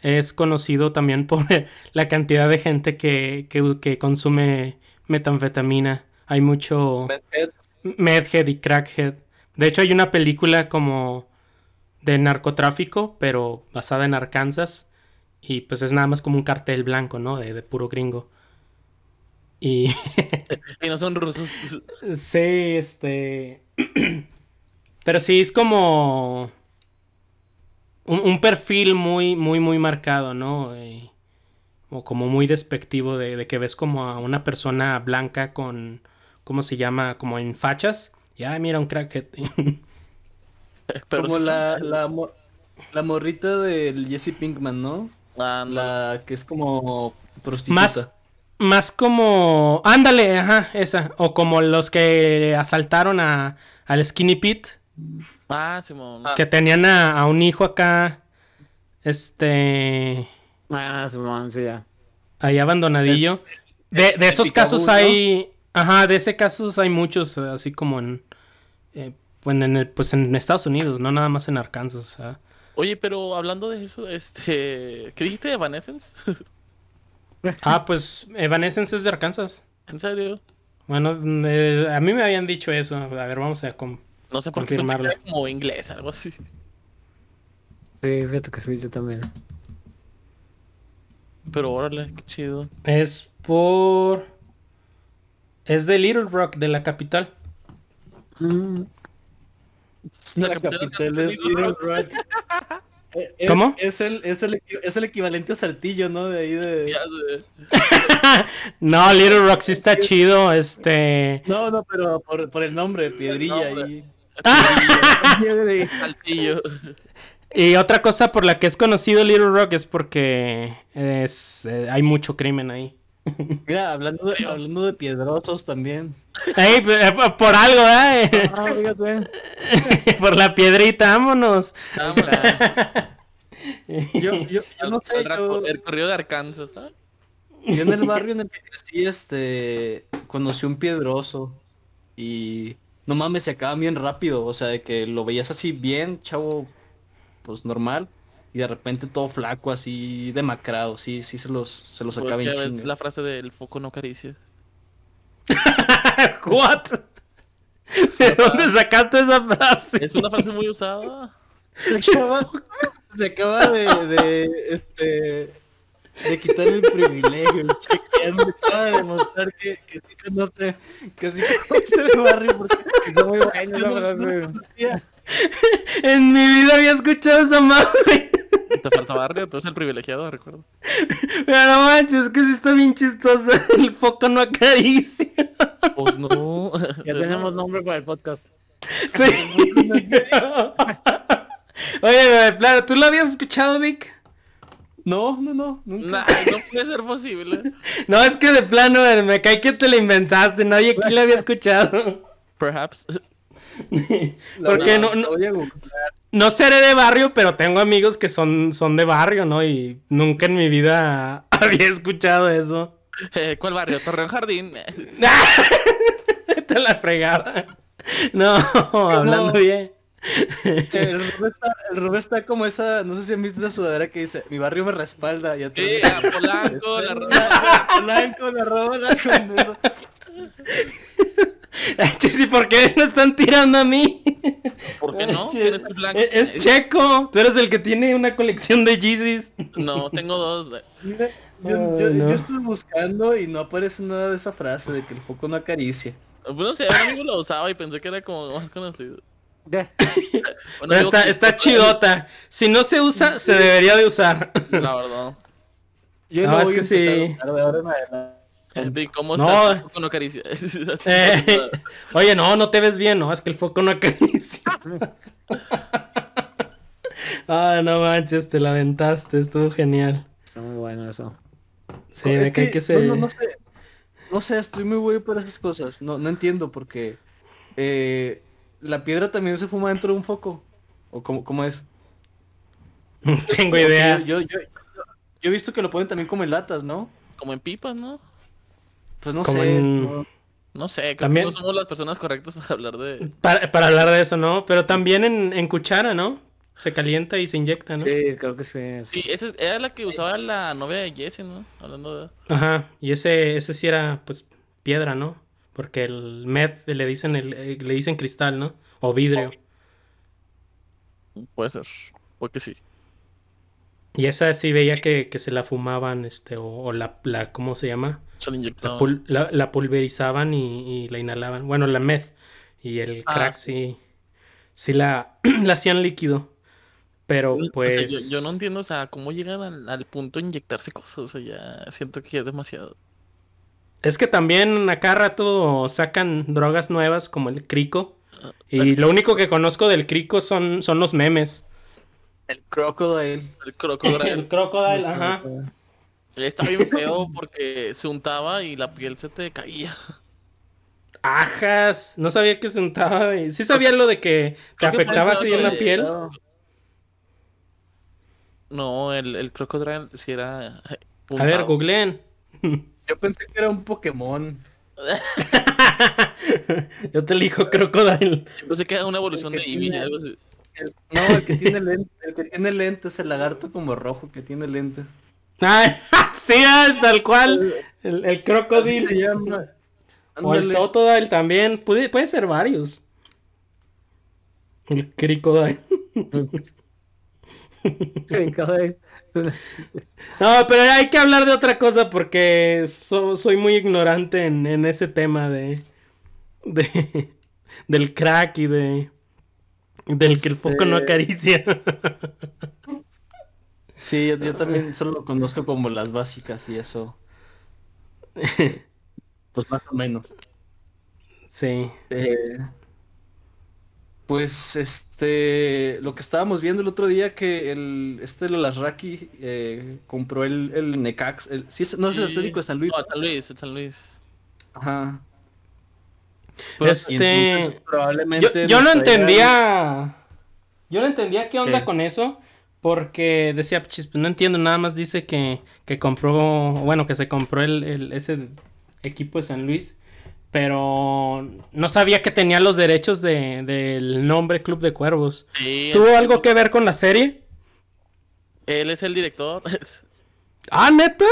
es conocido también por la cantidad de gente que, que, que consume metanfetamina. Hay mucho medhead y crackhead. De hecho, hay una película como de narcotráfico, pero basada en Arkansas. Y pues es nada más como un cartel blanco, ¿no? De, de puro gringo. Y Y no son rusos. Sí, este. Pero sí, es como. Un, un perfil muy, muy, muy marcado, ¿no? Eh, o como muy despectivo de, de que ves como a una persona blanca con. ¿Cómo se llama? Como en fachas. Ya, mira, un crackhead. Pero como sí la, la, la morrita del Jesse Pinkman, ¿no? La que es como prostituta. más. Más como. Ándale, ajá, esa. O como los que asaltaron a, al Skinny Pete. Ah, Simón. Que tenían a, a un hijo acá. Este. Ah, Simón, sí, ya. Ahí abandonadillo. De, de esos casos ¿no? hay. Ajá, de ese casos hay muchos, así como en. eh, bueno, en el- pues en Estados Unidos, no nada más en Arkansas. o sea. Oye, pero hablando de eso, este... ¿Qué dijiste de Evanescence? Ah, pues Evanescence es de Arkansas. ¿En serio? Bueno, eh, a mí me habían dicho eso. A ver, vamos a. com- No sé por qué Confirmarlo. era como inglés, algo así. Sí, fíjate que sí, yo también. Pero órale, qué chido. Es por. Es de Little Rock, de la capital. Mm, La La capital capital de es Little Rock. Rock. es- ¿Cómo? Es el, es, el, es el equivalente a Saltillo, ¿no? De ahí de... No, Little Rock sí está chido, este... No, no, pero por, por el nombre, Piedrilla nombre. ahí. Saltillo. Y otra cosa por la que es conocido Little Rock es porque es, eh, hay mucho crimen ahí. Mira, hablando de, hablando de piedrosos también. Ey, p- eh, por algo, ¿eh? Ah, fíjate. por la piedrita, vámonos. Yo, yo, yo no sé, el, yo, el corrido de Arkansas, ¿sabes? yo en el barrio en el que crecí, este, conocí un piedroso y no mames, se acaba bien rápido, o sea, de que lo veías así bien, chavo, pues normal, y de repente todo flaco, así demacrado, sí, sí se los, se los Pues acaba ya en ves chinga. la frase del foco no acaricia. What? ¿De dónde sacaste esa frase? Es una frase muy usada. Se acaba, se acaba de, de, este, de quitar el privilegio, el chequeando, acaba de demostrar que, que sí conoce, que sí conoce el barrio, porque Está muy bueno no frase. En mi vida había escuchado esa madre. Te falta barrio, tú eres el privilegiado, recuerdo. Pero no manches, es que sí está bien chistosa. El foco no acaricia. Pues no. Ya tenemos nombre para el podcast. Sí. Oye, de plano, ¿tú lo habías escuchado, Vic? No, no, no, nunca. Nah, no puede ser posible. No, es que de plano me cae que te lo inventaste. Nadie aquí lo había escuchado. Perhaps. Porque no- no-. No seré de barrio, pero tengo amigos que son, son de barrio, ¿no? Y nunca en mi vida había escuchado eso. Eh, ¿Cuál barrio? Torreón Jardín. Te la fregada. No, hablando bien. El Rubén está, el Rubén está como esa, no sé si han visto esa sudadera que dice, mi barrio me respalda y atrás Sí, a Polanco, la rola. Blanco, la rola con eso. Chis, ¿y por qué no están tirando a mí? ¿Por qué no? Chis, ¿Quién es el blanco? Es, es Checo. Tú eres el que tiene una colección de Yeezys. No, tengo dos. Mira, yo, Oh, yo- no. yo estuve buscando y no aparece nada de esa frase de que el foco no acaricia. Pues no sé, un amigo lo usaba y pensé que era como más conocido. Pero amigo está, que- está chidota. Si no se usa, se debería de usar. La verdad. Yo No, lo es voy a que sí. a ahora en adelante. ¿Y cómo No. está? Con acaricia. Así, Eh, oye, no, no te ves bien, no, es que el foco no acaricia. Ah, no manches, te la aventaste, estuvo genial. Está muy bueno eso. Sí, Es me cae que, se... no, no, no sé, no sé, estoy muy güey por esas cosas. No, no entiendo porque eh, la piedra también se fuma dentro de un foco. ¿O cómo, cómo es? Tengo idea. Yo, yo, yo, yo he visto que lo ponen también como en latas, ¿no? Como en pipas, ¿no? Pues no Como sé. en- no- No sé, creo También- que no somos las personas correctas para hablar de... Para, para hablar de eso, ¿no? Pero también en, en cuchara, ¿no? Se calienta y se inyecta, ¿no? Sí, creo que sí. Sí, esa es- era la que usaba la novia de Jesse, ¿no? Hablando de... Ajá, y ese, ese sí era, pues, piedra, ¿no? Porque el med le dicen, el, eh, le dicen cristal, ¿no? O vidrio. Puede ser. Porque sí. Y esa sí veía que, que se la fumaban, este, o, o la, la, ¿cómo se llama? Se La, inyectaba. pul- la- la pulverizaban y, y la inhalaban. Bueno, la meth. Y el Ah, crack sí. Sí la, la hacían líquido. Pero O sea, pues. yo, yo no entiendo, o sea, cómo llegan al, al punto de inyectarse cosas. O sea, ya siento que ya es demasiado. Es que también acá rato sacan drogas nuevas como el crico. Y lo único que conozco del crico son, son los memes. El crocodile. El crocodile El crocodile, ajá. Está bien feo porque se untaba y la piel se te caía. Ajas. No sabía que se untaba. y- Sí sabía lo de que te afectaba así en la piel. No, No, el, el crocodile si era... eh, A ver, googleen. Yo pensé que era un Pokémon. Yo te elijo crocodile. Yo pensé que era una evolución de Eevee, tiene- algo así. El- no, el que tiene lentes, el que tiene lentes, el lagarto como rojo que tiene lentes. Sí, tal cual. El, el se llama. O el. Totodile también. Puede, puede ser varios. El crocodile. No, pero hay que hablar de otra cosa porque so- soy muy ignorante en, en ese tema de, de del crack y de del que el foco no acaricia. Sí, yo, yo también solo lo conozco como las básicas y eso. Pues más o menos. Sí. Eh, pues este, lo que estábamos viendo el otro día que el este Lasraki eh, compró el, el Necax, el, sí, es- no es el. Atlético de San Luis. No, San Luis, San Luis. Ajá. Este, entonces, Yo, probablemente yo no entendía. Yo no entendía qué onda ¿Qué? con eso. Porque decía, "Chis, pues no entiendo, nada más dice que, que compró, bueno, que se compró el, el- ese equipo de San Luis. Pero no sabía que tenía los derechos de- del nombre Club de Cuervos. Sí, ¿Tuvo algo que ver con la serie? Él es el director. Ah, neta.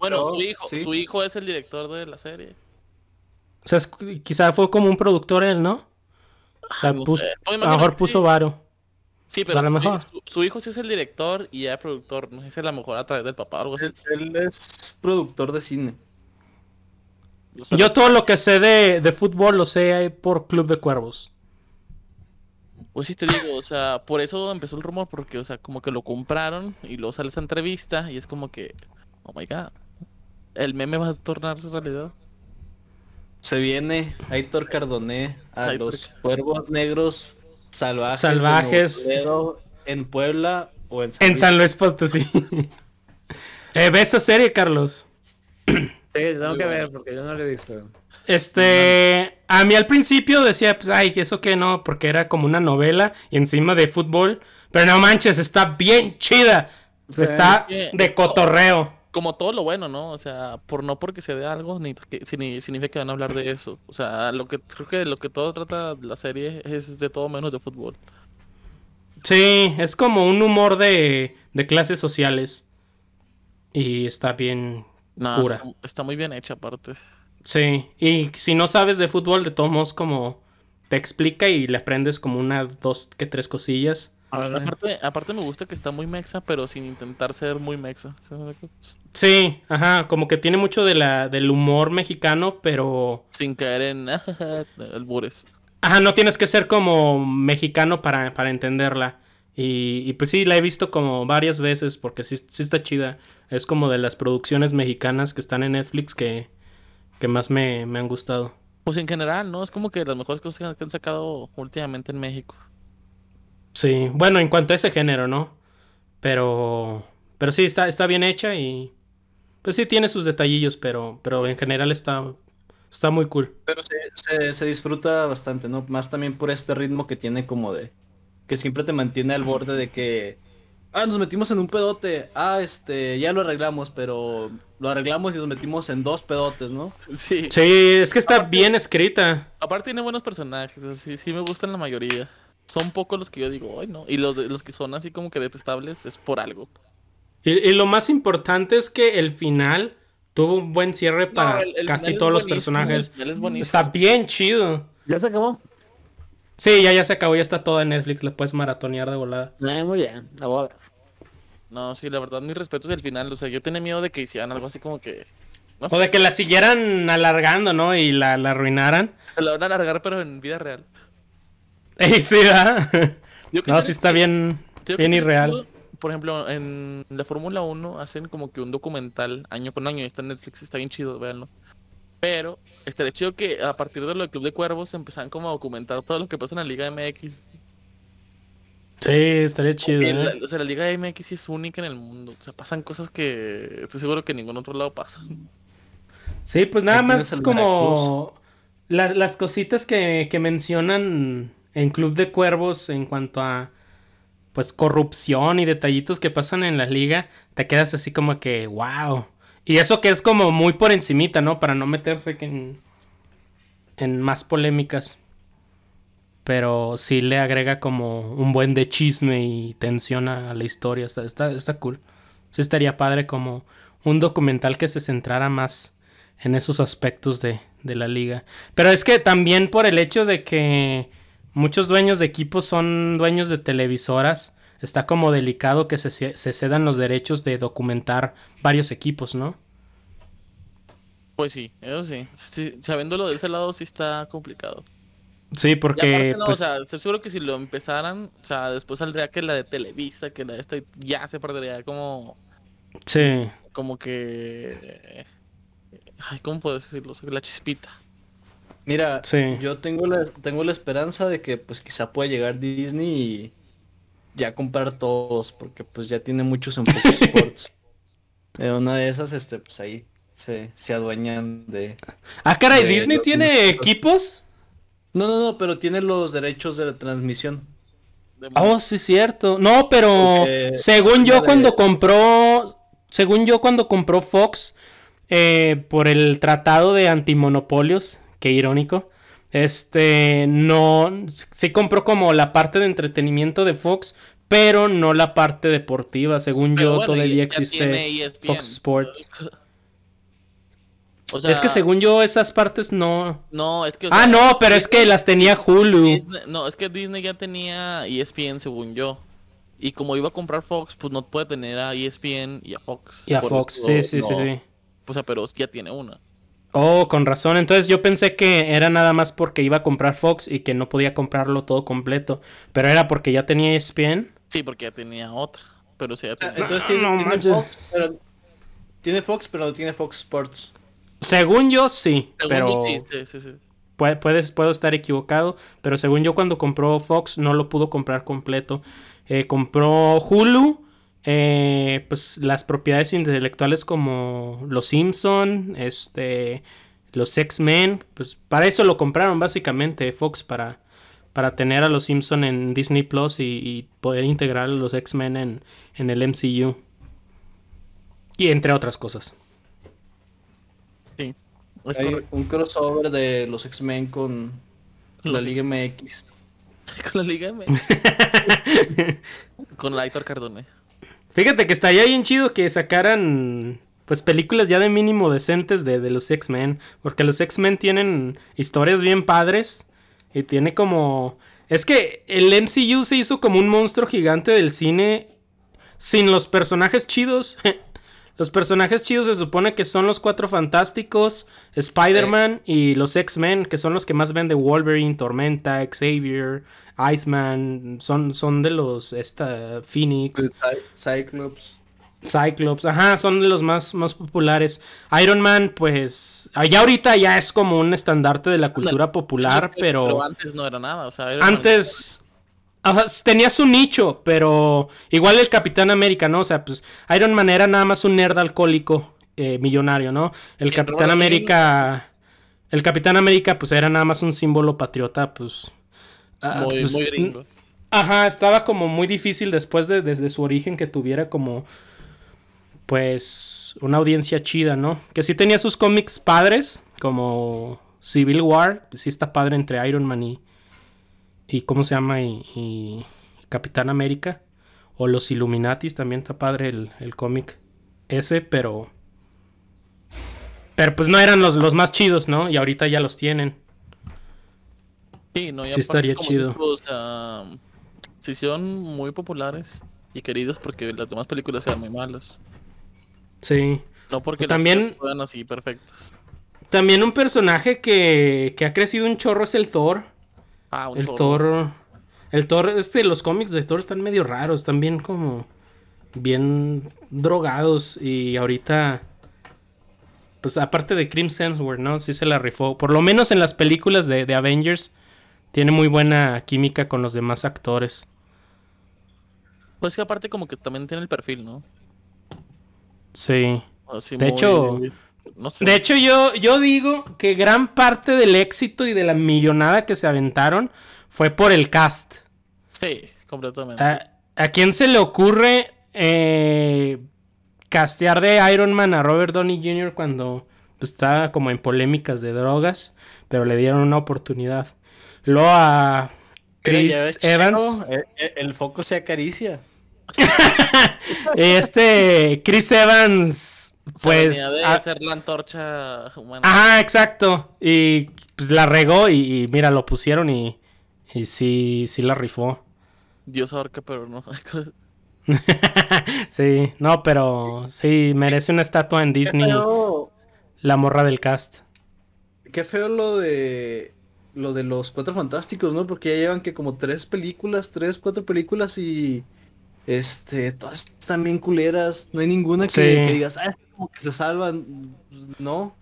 bueno, su hijo, Sí. su hijo es el director de la serie. O sea, es- quizá fue como un productor él, ¿no? O sea, no puso-. Pues a lo mejor puso sí. varo. Sí, Pues pero a lo su, mejor. hijo- su- su hijo sí es el director y ya productor. No sé si a lo mejor a través del papá o algo así. Él, él es productor de cine. O sea, Yo todo lo que sé de, de fútbol lo sé por Club de Cuervos. Pues sí te digo, o sea, por eso empezó el rumor, porque, o sea, como que lo compraron y luego sale esa entrevista y es como que, oh my god, el meme va a tornarse realidad. Se viene Aitor Cardoné a Aitor los cuervos negros salvajes. en Puebla o en San En Luis. San Luis Potosí. eh, ¿Ves esa serie, Carlos? Sí, tengo que ver porque yo no lo he visto. Este, a mí al principio decía, pues, ay, eso que no, porque era como una novela y encima de fútbol. Pero no manches, está bien chida. Sí. Está de cotorreo. Como todo lo bueno, ¿no? O sea, por no porque se dé algo, ni ni significa que van a hablar de eso. O sea, lo que creo que lo que todo trata la serie es de todo menos de fútbol. Sí, es como un humor de, de clases sociales. Y está bien está, está muy bien hecha aparte. Sí, y si no sabes de fútbol, de todos modos, como te explica y le aprendes como una, dos, que tres cosillas. Aparte, aparte me gusta que está muy mexa, pero sin intentar ser muy mexa. Sí, ajá, como que tiene mucho de la, del humor mexicano, pero... Sin caer en albures. Ajá, no tienes que ser como mexicano para, para entenderla. Y, y pues sí, la he visto como varias veces porque sí, sí está chida. Es como de las producciones mexicanas que están en Netflix que, que más me, me han gustado. Pues en general, ¿no? Es como que las mejores cosas que han sacado últimamente en México. Sí, bueno, en cuanto a ese género, ¿no? Pero, pero sí, está, está bien hecha y pues sí tiene sus detallillos, pero, pero en general está, está muy cool. Pero se, se- se disfruta bastante, ¿no? Más también por este ritmo que tiene como de... Que siempre te mantiene al borde de que... Ah, nos metimos en un pedote. Ah, este, ya lo arreglamos, pero lo arreglamos y nos metimos en dos pedotes, ¿no? Sí. Sí, es que está bien escrita. Aparte tiene buenos personajes, o sea, sí, sí me gustan la mayoría. Son pocos los que yo digo, ay no. Y los, de- los que son así como que detestables es por algo. Y, y lo más importante es que el final tuvo un buen cierre para No, el- el casi todos los personajes. es. Está bien chido. ¿Ya se acabó? Sí, ya, ya se acabó, ya está toda en Netflix, la puedes maratonear de volada. Eh, muy bien, la voy a ver. No, sí, la verdad, mi respeto es el final. O sea, yo tenía miedo de que hicieran algo así como que... No O de que la siguieran alargando, ¿no? Y la, la arruinaran. La van a alargar, pero en vida real. Ey, sí. Yo No, sí está bien, bien irreal. Por ejemplo, en la Fórmula 1 hacen como que un documental año con año. y Está en Netflix, está bien chido, véanlo. Pero estaría chido que a partir de lo del Club de Cuervos empezaran como a documentar todo lo que pasa en la Liga MX. Sí, estaría chido, ¿eh? la- o sea, la Liga MX es única en el mundo. O sea, pasan cosas que estoy seguro que en ningún otro lado pasan. Sí, pues nada más como la- las cositas que, que mencionan en Club de Cuervos en cuanto a pues corrupción y detallitos que pasan en la liga, te quedas así como que wow. Y eso que es como muy por encimita, ¿no? Para no meterse en, en más polémicas. Pero sí le agrega como un buen de chisme y tensión a, a la historia. Está, está, está cool. Sí estaría padre como un documental que se centrara más en esos aspectos de, de la liga. Pero es que también por el hecho de que muchos dueños de equipos son dueños de televisoras, está como delicado que se, ce- se cedan los derechos de documentar varios equipos, ¿no? Pues sí, eso sí. sí sabiéndolo de ese lado sí está complicado. Sí, porque aparte, no, pues, o sea, estoy seguro que si lo empezaran, o sea, después saldría que la de Televisa, que la de esta, y ya se perdería como, sí. como que, ay, ¿cómo puedo decirlo? La chispita. Mira, Sí. yo tengo la, tengo la esperanza de que pues quizá pueda llegar Disney y ya comprar todos, porque pues ya tiene muchos en Fox Sports. Una de esas, este, pues ahí se, se adueñan de... Ah, caray, de Disney tiene equipos. No, no, no, pero tiene los derechos de la transmisión. Oh, sí, cierto. No, pero Porque según yo cuando compró, según yo cuando compró Fox, eh, por el tratado de antimonopolios, qué irónico, este, no, sí compró como la parte de entretenimiento de Fox, pero no la parte deportiva. Según Pero yo bueno, todavía existe E. Fox Sports. O sea, es que según yo esas partes no... No, es que... o Ah, no, pero es que las tenía Hulu. Disney- no, es que Disney ya tenía ESPN según yo. Y como iba a comprar Fox, pues no puede tener a ESPN y a Fox. Y a Fox, sí, sí, sí, sí. O sea, pero ya tiene una. Oh, con razón. Entonces yo pensé que era nada más porque iba a comprar Fox y que no podía comprarlo todo completo. Pero era porque ya tenía ESPN. Sí, porque ya tenía otra. Pero sí, ya tenía... Entonces tiene, no tiene manches. Fox, pero tiene Fox, pero no tiene Fox Sports. Según yo sí, Según pero yo, sí, sí, sí, sí. puede- puedes, puedo estar equivocado. Pero según yo cuando compró Fox no lo pudo comprar completo. Eh, compró Hulu, eh, pues las propiedades intelectuales como Los Simpson, este, los X-Men, pues para eso lo compraron básicamente Fox para para tener a los Simpson en Disney Plus y, y poder integrar a los X-Men en, en el MCU. Y entre otras cosas. Sí. Hay un crossover de los X-Men con la Liga MX. Con la Liga M. Con la Aitor Cardone. Fíjate que estaría bien chido que sacaran pues películas ya de mínimo decentes de, de los X-Men. Porque los X-Men tienen historias bien padres. Y tiene como... Es que el MCU se hizo como un monstruo gigante del cine sin los personajes chidos. los personajes chidos se supone que son los Cuatro Fantásticos, Spider-Man y los X-Men, que son los que más vende Wolverine, Tormenta, Xavier, Iceman. Son, son de los... Esta, Phoenix. Cy- Cyclops. Cyclops, ajá, son de los más, más populares. Iron Man, pues, ya ahorita ya es como un estandarte de la cultura popular, pero antes no era nada. O sea, Iron Antes ajá, tenía su nicho, pero igual el Capitán América, ¿no? O sea, pues Iron Man era nada más un nerd alcohólico eh, millonario, ¿no? El Capitán Robert América, el Capitán América, pues era nada más un símbolo patriota, pues. ah, muy, pues, muy gringo. Ajá, estaba como muy difícil después de desde su origen que tuviera como pues una audiencia chida, ¿no? Que sí tenía sus cómics padres, como Civil War, sí está padre entre Iron Man y y cómo se llama y, y Capitán América o los Illuminatis también está padre el, el cómic ese, pero pero pues no eran los, los más chidos, ¿no? Y ahorita ya los tienen. Sí, no, y Sí estaría como chido. o sea, se hicieron muy populares y queridos porque las demás películas eran muy malas. Sí. No porque También- fueran así perfectas. También un personaje que, que ha crecido un chorro es el Thor. Ah, un El Thor. Thor. El Thor, este, los cómics de Thor están medio raros, están bien como. bien drogados. Y ahorita. Pues aparte de Crimson Hemsworth, ¿no? Sí se la rifó. Por lo menos en las películas de, de Avengers. Tiene muy buena química con los demás actores. Pues que aparte como que también tiene el perfil, ¿no? Sí. Así De hecho- no sé. De hecho, yo, yo digo que gran parte del éxito y de la millonada que se aventaron fue por el cast. Sí, completamente. ¿A, a quién se le ocurre eh, castear de Iron Man a Robert Downey Jr. cuando pues, estaba como en polémicas de drogas? Pero le dieron una oportunidad. Luego a Chris ves, Evans. El, el- el foco se acaricia. Este, Chris Evans, O sea, pues... de ah, ser la antorcha humana. Ajá, exacto. Y pues la regó y, y mira, lo pusieron y, y sí, sí la rifó. Dios ahorca, pero no. sí, no, pero sí, merece una estatua en Qué Disney, feo, la morra del cast. qué feo lo de lo de los cuatro fantásticos, ¿no? Porque ya llevan que como tres películas, tres, cuatro películas y este, todas están bien culeras. No hay ninguna que, Sí. que digas, ah, es como que se salvan. Pues, No.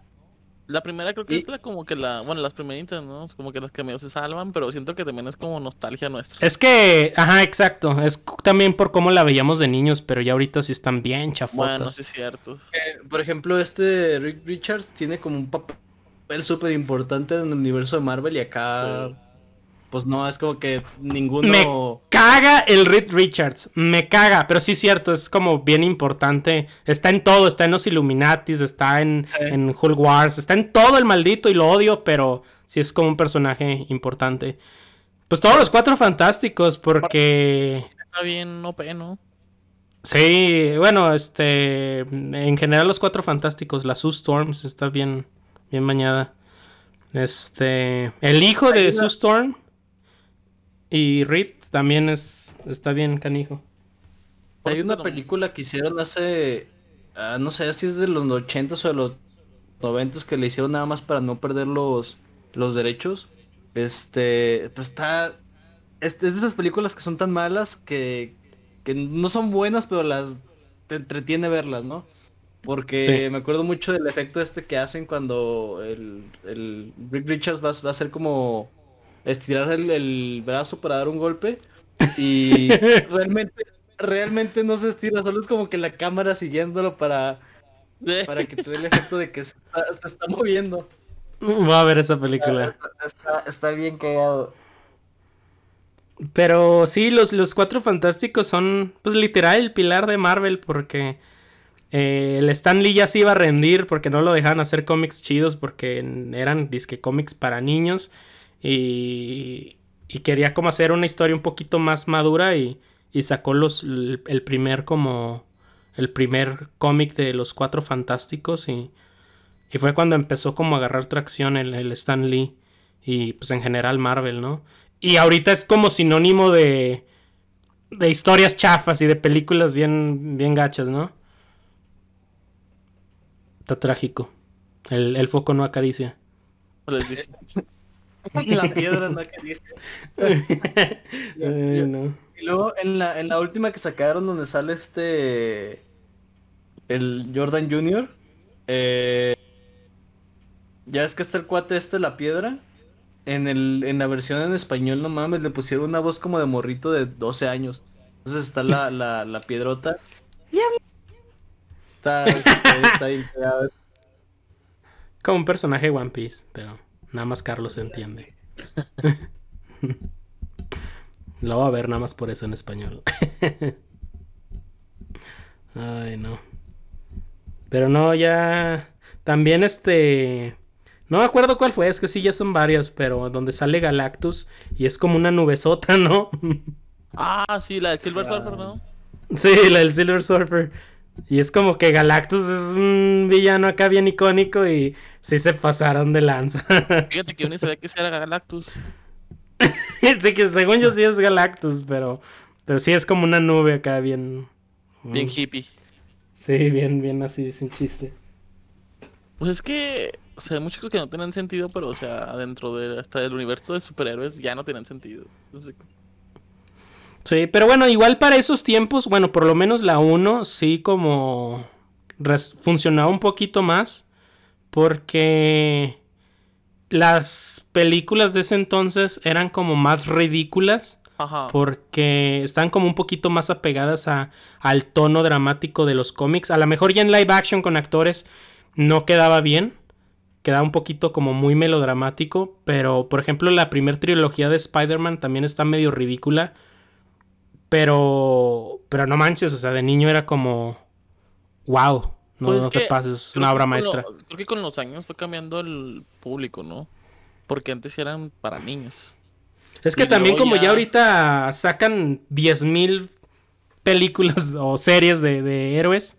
La primera creo que Y- es la como que la, bueno, las primeritas, ¿no? Es como que las cameos se salvan, pero siento que también es como nostalgia nuestra. Es que, ajá, exacto. Es también por cómo la veíamos de niños, pero ya ahorita sí están bien chafotas. Bueno, sí es cierto. Eh, Por ejemplo, este Rick Richards tiene como un papel súper importante en el universo de Marvel y acá, Sí. Pues no, es como que ninguno... Me caga el Reed Richards. Me caga. Pero sí es cierto, es como bien importante. Está en todo. Está en los Illuminatis, está en, Sí. en Hulk Wars, está en todo el maldito y lo odio, pero sí es como un personaje importante. Pues todos los cuatro fantásticos, porque... Está bien OP, ¿no? Sí, bueno, este... En general los cuatro fantásticos, la Sue Storms está bien, bien bañada. Este... El hijo de Sue Storm y Reed también es está bien canijo. Hay una película que hicieron hace, ah, no sé si es de los 80s o de los 90s que le hicieron nada más para no perder los, los derechos. Este, pues está, es, es de esas películas que son tan malas que, que no son buenas, pero las te entretiene verlas, ¿no? Porque Sí. me acuerdo mucho del efecto este que hacen cuando el, el Rick Richards va, a- va a hacer como estirar el, el brazo para dar un golpe y realmente realmente no se estira, solo es como que la cámara siguiéndolo para, para que te dé el efecto de que se está, se está moviendo. Voy a ver esa película. Está, está- está bien cagado. Pero sí, los, los cuatro fantásticos son, pues literal, el pilar de Marvel porque eh, el Stan Lee ya se iba a rendir porque no lo dejaban hacer cómics chidos porque eran disque cómics para niños y, y quería como hacer una historia un poquito más madura y, sacó el primer como, el primer cómic de los cuatro fantásticos y, y fue cuando empezó como a agarrar tracción el, el Stan Lee y pues en general Marvel, ¿no? Y ahorita es como sinónimo de. de historias chafas y de películas bien, bien gachas, ¿no? Está trágico. El, el foco no acaricia. La piedra no que dice. Ay, no. Y luego en la, en la última que sacaron donde sale este el Jordan Jr. eh, ya es que está el cuate este la piedra. En el, en la versión en español, no mames, le pusieron una voz como de morrito de 12 años. Entonces está la, la, la piedrota. Está, está, está. Como un personaje One Piece, pero nada más Carlos entiende. Lo voy a ver nada más por eso en español. Ay, no. Pero no, ya. También este. No me acuerdo cuál fue, es que sí, ya son varios, pero donde sale Galactus y es como una nubesota, ¿no? Ah, sí, la de Silver Ah. Surfer, ¿no? sí, la del Silver Surfer. Y es como que Galactus es un villano acá bien icónico y sí se pasaron de lanza. Fíjate que yo ni sabía que era Galactus. sí, que según yo sí es Galactus, pero, pero sí es como una nube acá bien... Bien Mm, hippie. Sí, bien, bien así, sin chiste. Pues es que, o sea, hay muchas cosas que no tienen sentido, pero, o sea, dentro de hasta del universo de superhéroes ya no tienen sentido. No sé. Sí, pero bueno, igual para esos tiempos, bueno, por lo menos la 1 sí como funcionaba un poquito más porque las películas de ese entonces eran como más ridículas Ajá. porque están como un poquito más apegadas a, al tono dramático de los cómics. A lo mejor ya en live action con actores no quedaba bien, quedaba un poquito como muy melodramático, pero por ejemplo la primera trilogía de Spider-Man también está medio ridícula, pero pero no manches, o sea, de niño era como wow, no, Pues es no te pases, una obra maestra. lo- creo que con los años fue cambiando el público, ¿no? Porque antes eran para niños. Es que Y también como ya... ya- ahorita sacan 10.000 películas o series de, de héroes,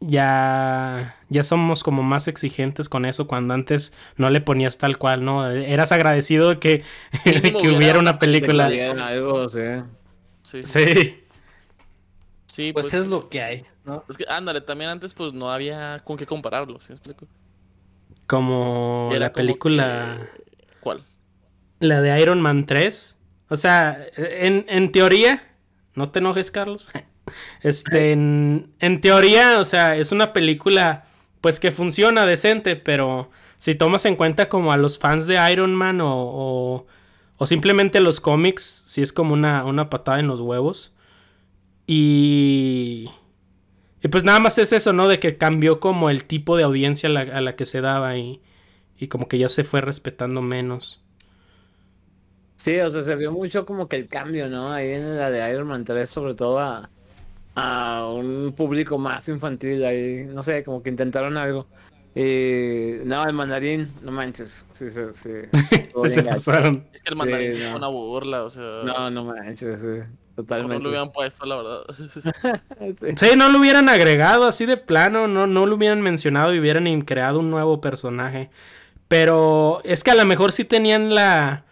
ya, ya somos como más exigentes con eso cuando antes no le ponías tal cual, ¿no? Eras agradecido de que, que hubiera una película. Algo, sí. Sí. Sí, Pues pues, es lo que hay, ¿no? es que ándale, también antes pues no había con qué compararlo, ¿sí me explico? Como Era la como película... que- ¿Cuál? la de Iron Man 3. O sea, en, en teoría, no te enojes, Carlos. Este, en, en teoría, o sea, es una película pues que funciona decente, pero si tomas en cuenta como a los fans de Iron Man o, o, o simplemente los cómics, sí es como una, una patada en los huevos. Y... Y pues nada más es eso, ¿no? De que cambió como el tipo de audiencia a la, a la que se daba y, y como que ya se fue respetando menos. Sí, o sea, se vio mucho como que el cambio, ¿no? Ahí en la de Iron Man 3, sobre todo a, a un público más infantil, ahí, no sé, como que intentaron algo. Y no, el mandarín, no manches. Sí, sí, sí. Se pasaron. Es que el mandarín Sí, fue no. una burla, o sea... No, no manches, sí. no Totalmente. lo hubieran puesto, la verdad. Sí, no lo hubieran agregado así de plano, no, no lo hubieran mencionado y hubieran creado un nuevo personaje. Pero es que a lo mejor sí tenían la,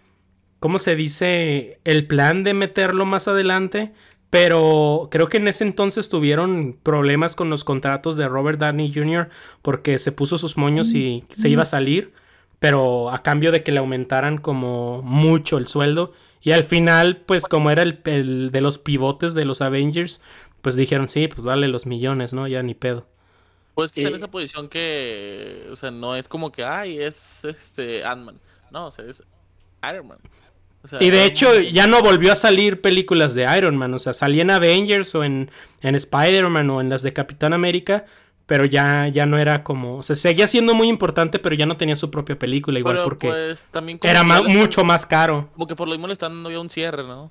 ¿cómo se dice? El plan de meterlo más adelante. Pero creo que en ese entonces tuvieron problemas con los contratos de Robert Downey Jr. porque se puso sus moños y se iba a salir. Pero a cambio de que le aumentaran como mucho el sueldo. Y al final, pues como era el, el de los pivotes de los Avengers, pues dijeron, sí, pues dale los millones, ¿no? Ya ni pedo. Pues que está en Y- esa posición que, o sea, no es como que, ay, es este Ant-Man. No, o sea, es Iron Man. O sea, Y de hecho, ya no volvió a salir películas de Iron Man. O sea, salía en Avengers o en, en Spider-Man o en las de Capitán América. Pero ya, ya no era como. O sea, seguía siendo muy importante, pero ya no tenía su propia película. Igual pero, porque pues, también era ya le- mucho más caro. Como que por lo mismo le están dando ya un cierre, ¿no?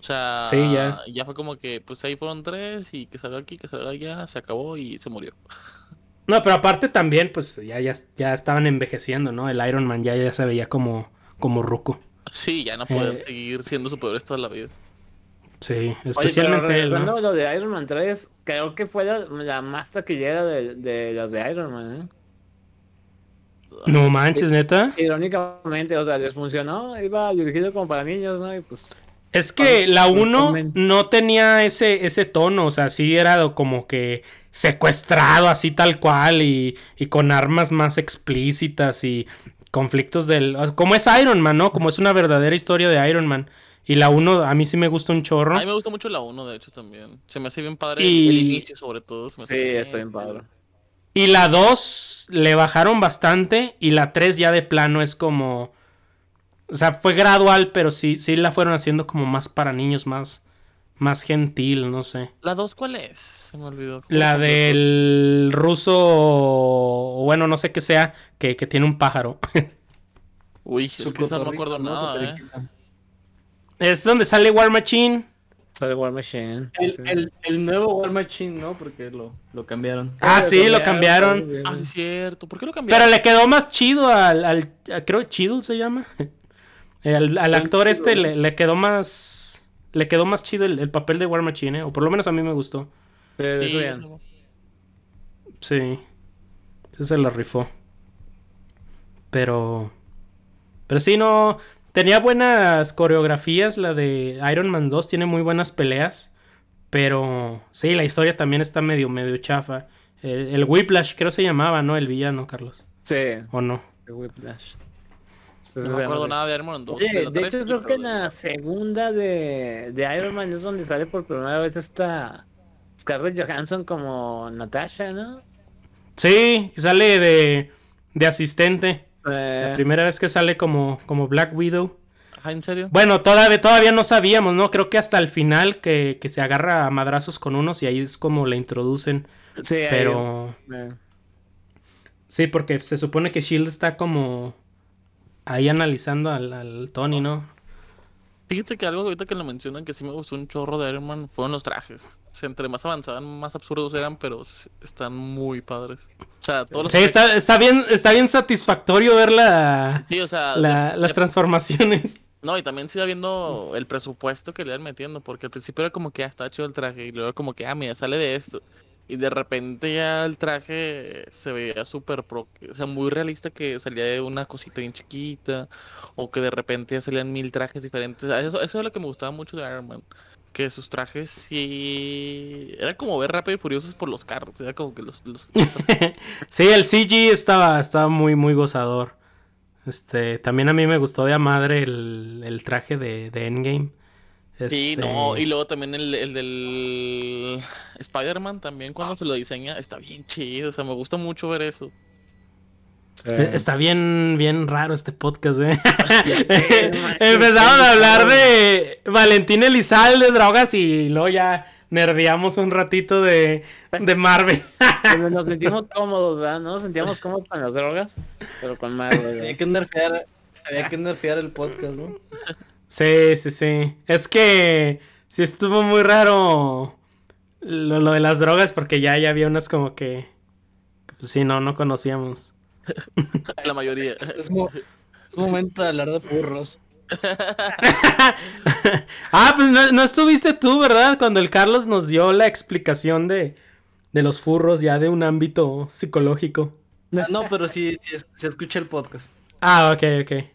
O sea, Sí, ya. fue como que, pues ahí fueron tres y que salga aquí, que salga allá, se acabó y se murió. No, pero aparte también, pues ya, ya, ya estaban envejeciendo, ¿no? El Iron Man ya, ya se veía como, como ruco. Sí, ya no pueden Eh. seguir siendo superiores toda la vida. Sí, Oye, pero especialmente él, ¿no? regresando a lo de Iron Man 3, creo que fue la, la más taquillera de, de las de Iron Man, ¿eh? No manches, neta. Irónicamente, o sea, les funcionó, iba dirigido como para niños, ¿no? Y pues, Es que la Con- 1 comen. no tenía ese, ese tono, o sea, sí era como que secuestrado así tal cual y, y con armas más explícitas y conflictos del... Como es Iron Man, ¿no? Como es una verdadera historia de Iron Man. Y la 1 a mí sí me gusta un chorro. A mí me gusta mucho la 1, de hecho, también. Se me hace bien padre Y- el inicio, sobre todo. se me hace sí, bien, está bien padre. Y la 2 le bajaron bastante y la 3 ya de plano es como... O sea, fue gradual, pero sí, sí la fueron haciendo como más para niños, más, más gentil, no sé. ¿La 2 cuál es? Se me olvidó. La del ruso, o bueno, no sé qué sea, que, que tiene un pájaro. Uy, es Su que esa no me acuerdo nada, eh. es donde sale War Machine. Sale War Machine. El, sí. el, el nuevo War Machine, ¿no? Porque lo, lo cambiaron. Ah, Sí, sí, lo cambiaron. Ah, sí, es cierto. ¿Por qué lo cambiaron? Pero le quedó más chido al, al a- creo Chido se llama. Al, al actor Chido, este le, le quedó más, le quedó más chido el, el papel de War Machine, ¿eh? o por lo menos a mí me gustó. Pero Sí. Sí, sí se la rifó. Pero, pero sí, no, tenía buenas coreografías, la de Iron Man 2 tiene muy buenas peleas, pero sí, la historia también está medio, medio chafa. El, el Whiplash creo se llamaba, ¿no? El villano, Carlos, Sí, ¿o no? de Whiplash. No me acuerdo nada de Iron Man 2. Oye, la de hecho creo que en la segunda de, de Iron Man es donde sale por primera vez esta Scarlett Johansson como Natasha, ¿no? Sí, sale de, de asistente. Eh, La primera vez que sale como, como Black Widow. Ajá, ¿en serio? Bueno, todavía, todavía no sabíamos, ¿no? Creo que hasta el final que, que se agarra a madrazos con unos y ahí es como la introducen. sí, ahí, Pero eh, sí, porque se supone que Shield está como ahí analizando al, al Tony, ¿no? Fíjate que algo ahorita que lo mencionan que sí me gustó un chorro de Iron Man fueron los trajes. O sea, entre más avanzaban, más absurdos eran, pero están muy padres. O sea, todos Sí, está, está bien, está bien satisfactorio ver la, Sí, o sea, la- de- las de- transformaciones. No, y también sigue viendo el presupuesto que le iban metiendo, porque al principio era como que ah, está chido el traje, y luego como que, ah, mira, sale de esto. Y de repente ya el traje se veía súper pro, o sea, muy realista que salía de una cosita bien chiquita, o que de repente ya salían mil trajes diferentes. Eso, eso es lo que me gustaba mucho de Iron Man. Que sus trajes sí... Era como ver rápido y furiosos por los carros. Era como que los... los- Sí, el CG estaba, estaba muy, muy gozador. Este, también a mí me gustó de a madre el, el traje de, de Endgame. Sí, Este, no, y luego también el, el del Spider-Man también cuando se lo diseña está bien chido, o sea, me gusta mucho ver eso. eh, Está bien, bien raro este podcast, eh. qué a hablar de Valentín Elizalde, drogas, y luego ya nerdeamos un ratito de, de Marvel. Pero nos sentimos cómodos, ¿verdad? No nos sentíamos cómodos con las drogas, pero con más, Había que nerfear, había que nerfear el podcast, ¿no? Sí, sí, sí. Es que sí estuvo muy raro lo, lo de las drogas porque ya, ya había unas como que... Pues sí, no, no conocíamos. La mayoría. Es, es mo- es momento de hablar de furros. ah, pues no, no estuviste tú, ¿verdad? Cuando el Carlos nos dio la explicación de, de los furros ya de un ámbito psicológico. No, pero sí, sí, es- se escucha el podcast. Ah, ok, ok.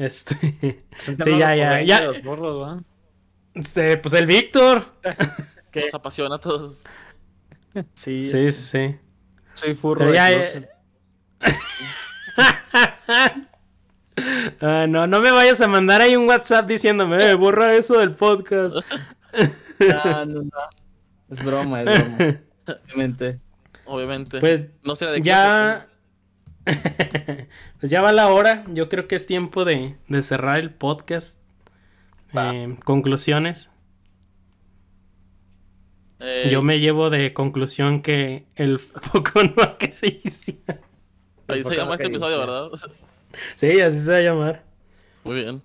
Este... sí, ya, ya, ya. Este, pues el Víctor. Nos apasiona a todos. Sí, Sí, es- sí, sí. soy furro. Pero de ya. Ah, no, no me vayas a mandar ahí un WhatsApp diciéndome, eh, borra eso del podcast. No, no, no. Es broma, es broma. Obviamente. Obviamente. Pues no sé de qué ya. pues ya va la hora. Yo creo que es tiempo de, de cerrar el podcast. Eh, conclusiones. Eh, Yo me llevo de conclusión que el foco no acaricia. Ahí se llama no este episodio, ¿verdad? Sí, así se va a llamar. Muy bien.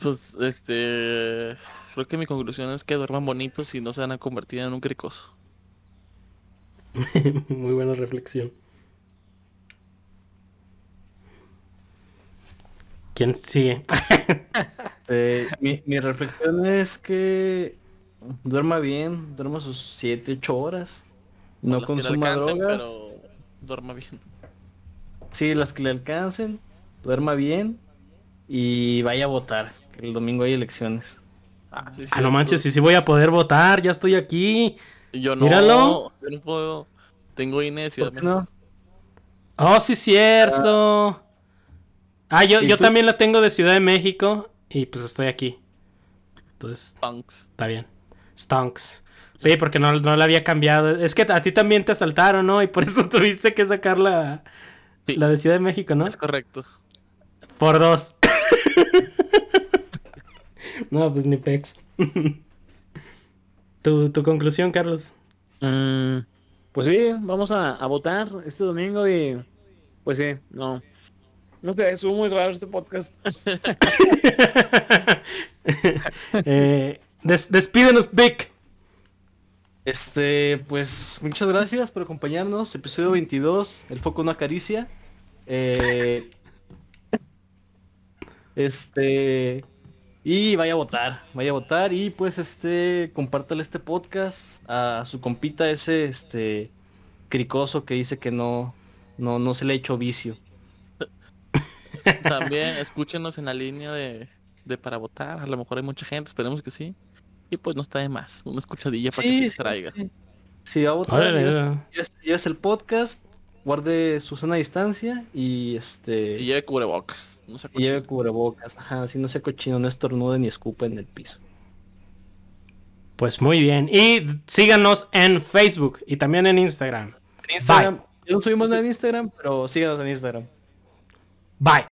Pues, este... Creo que mi conclusión es que duerman bonitos y no se van a convertir en un cricoso. Muy buena reflexión. ¿Quién sigue? Este, mi, mi reflexión es que duerma bien, duerma sus 7, 8 horas. No consuma alcancen, drogas. Pero duerma bien. Sí, las que le alcancen, duerma bien y vaya a votar. que El domingo hay elecciones. Ah, sí, Ah, sí, no manches, si sí voy a poder votar, ya estoy aquí. Yo no, Míralo. yo no puedo. Tengo de Ciudad ¿Por qué no? Oh, sí, cierto. Ah, yo, ¿Y yo tú? también la tengo de Ciudad de México y pues estoy aquí. Entonces, Punks. está bien. Stonks. Sí, porque no, no la había cambiado. Es que a ti también te asaltaron, ¿no? Y por eso tuviste que sacar la, Sí. la de Ciudad de México, ¿no? Es correcto. Por dos. no, pues ni pex. ¿Tu, tu conclusión, Carlos. Mm, pues sí, vamos a, a votar este domingo y pues sí, no. No sé, estuvo muy raro este podcast. Eh, des- despídenos, Vic. Este, pues muchas gracias por acompañarnos. Episodio 22, El foco no acaricia. Eh, este, y vaya a votar, vaya a votar y pues este, compártale este podcast a su compita ese, este, cricoso que dice que no, no, no se le ha hecho vicio. También escúchenos en la línea de, de para votar. A lo mejor hay mucha gente, esperemos que sí. Y pues no está de más. Una escuchadilla para que se distraiga. sí. Si va a votar, lleves- lleves- el podcast, guarde su sana distancia y este... Y lleve cubrebocas. No Y lleve cubrebocas, ajá, si no sea cochino, no estornude ni escupa en el piso. Pues muy bien. Y síganos en Facebook y también en Instagram. En Instagram, yo no subimos nada en Instagram, pero síganos en Instagram. Bye.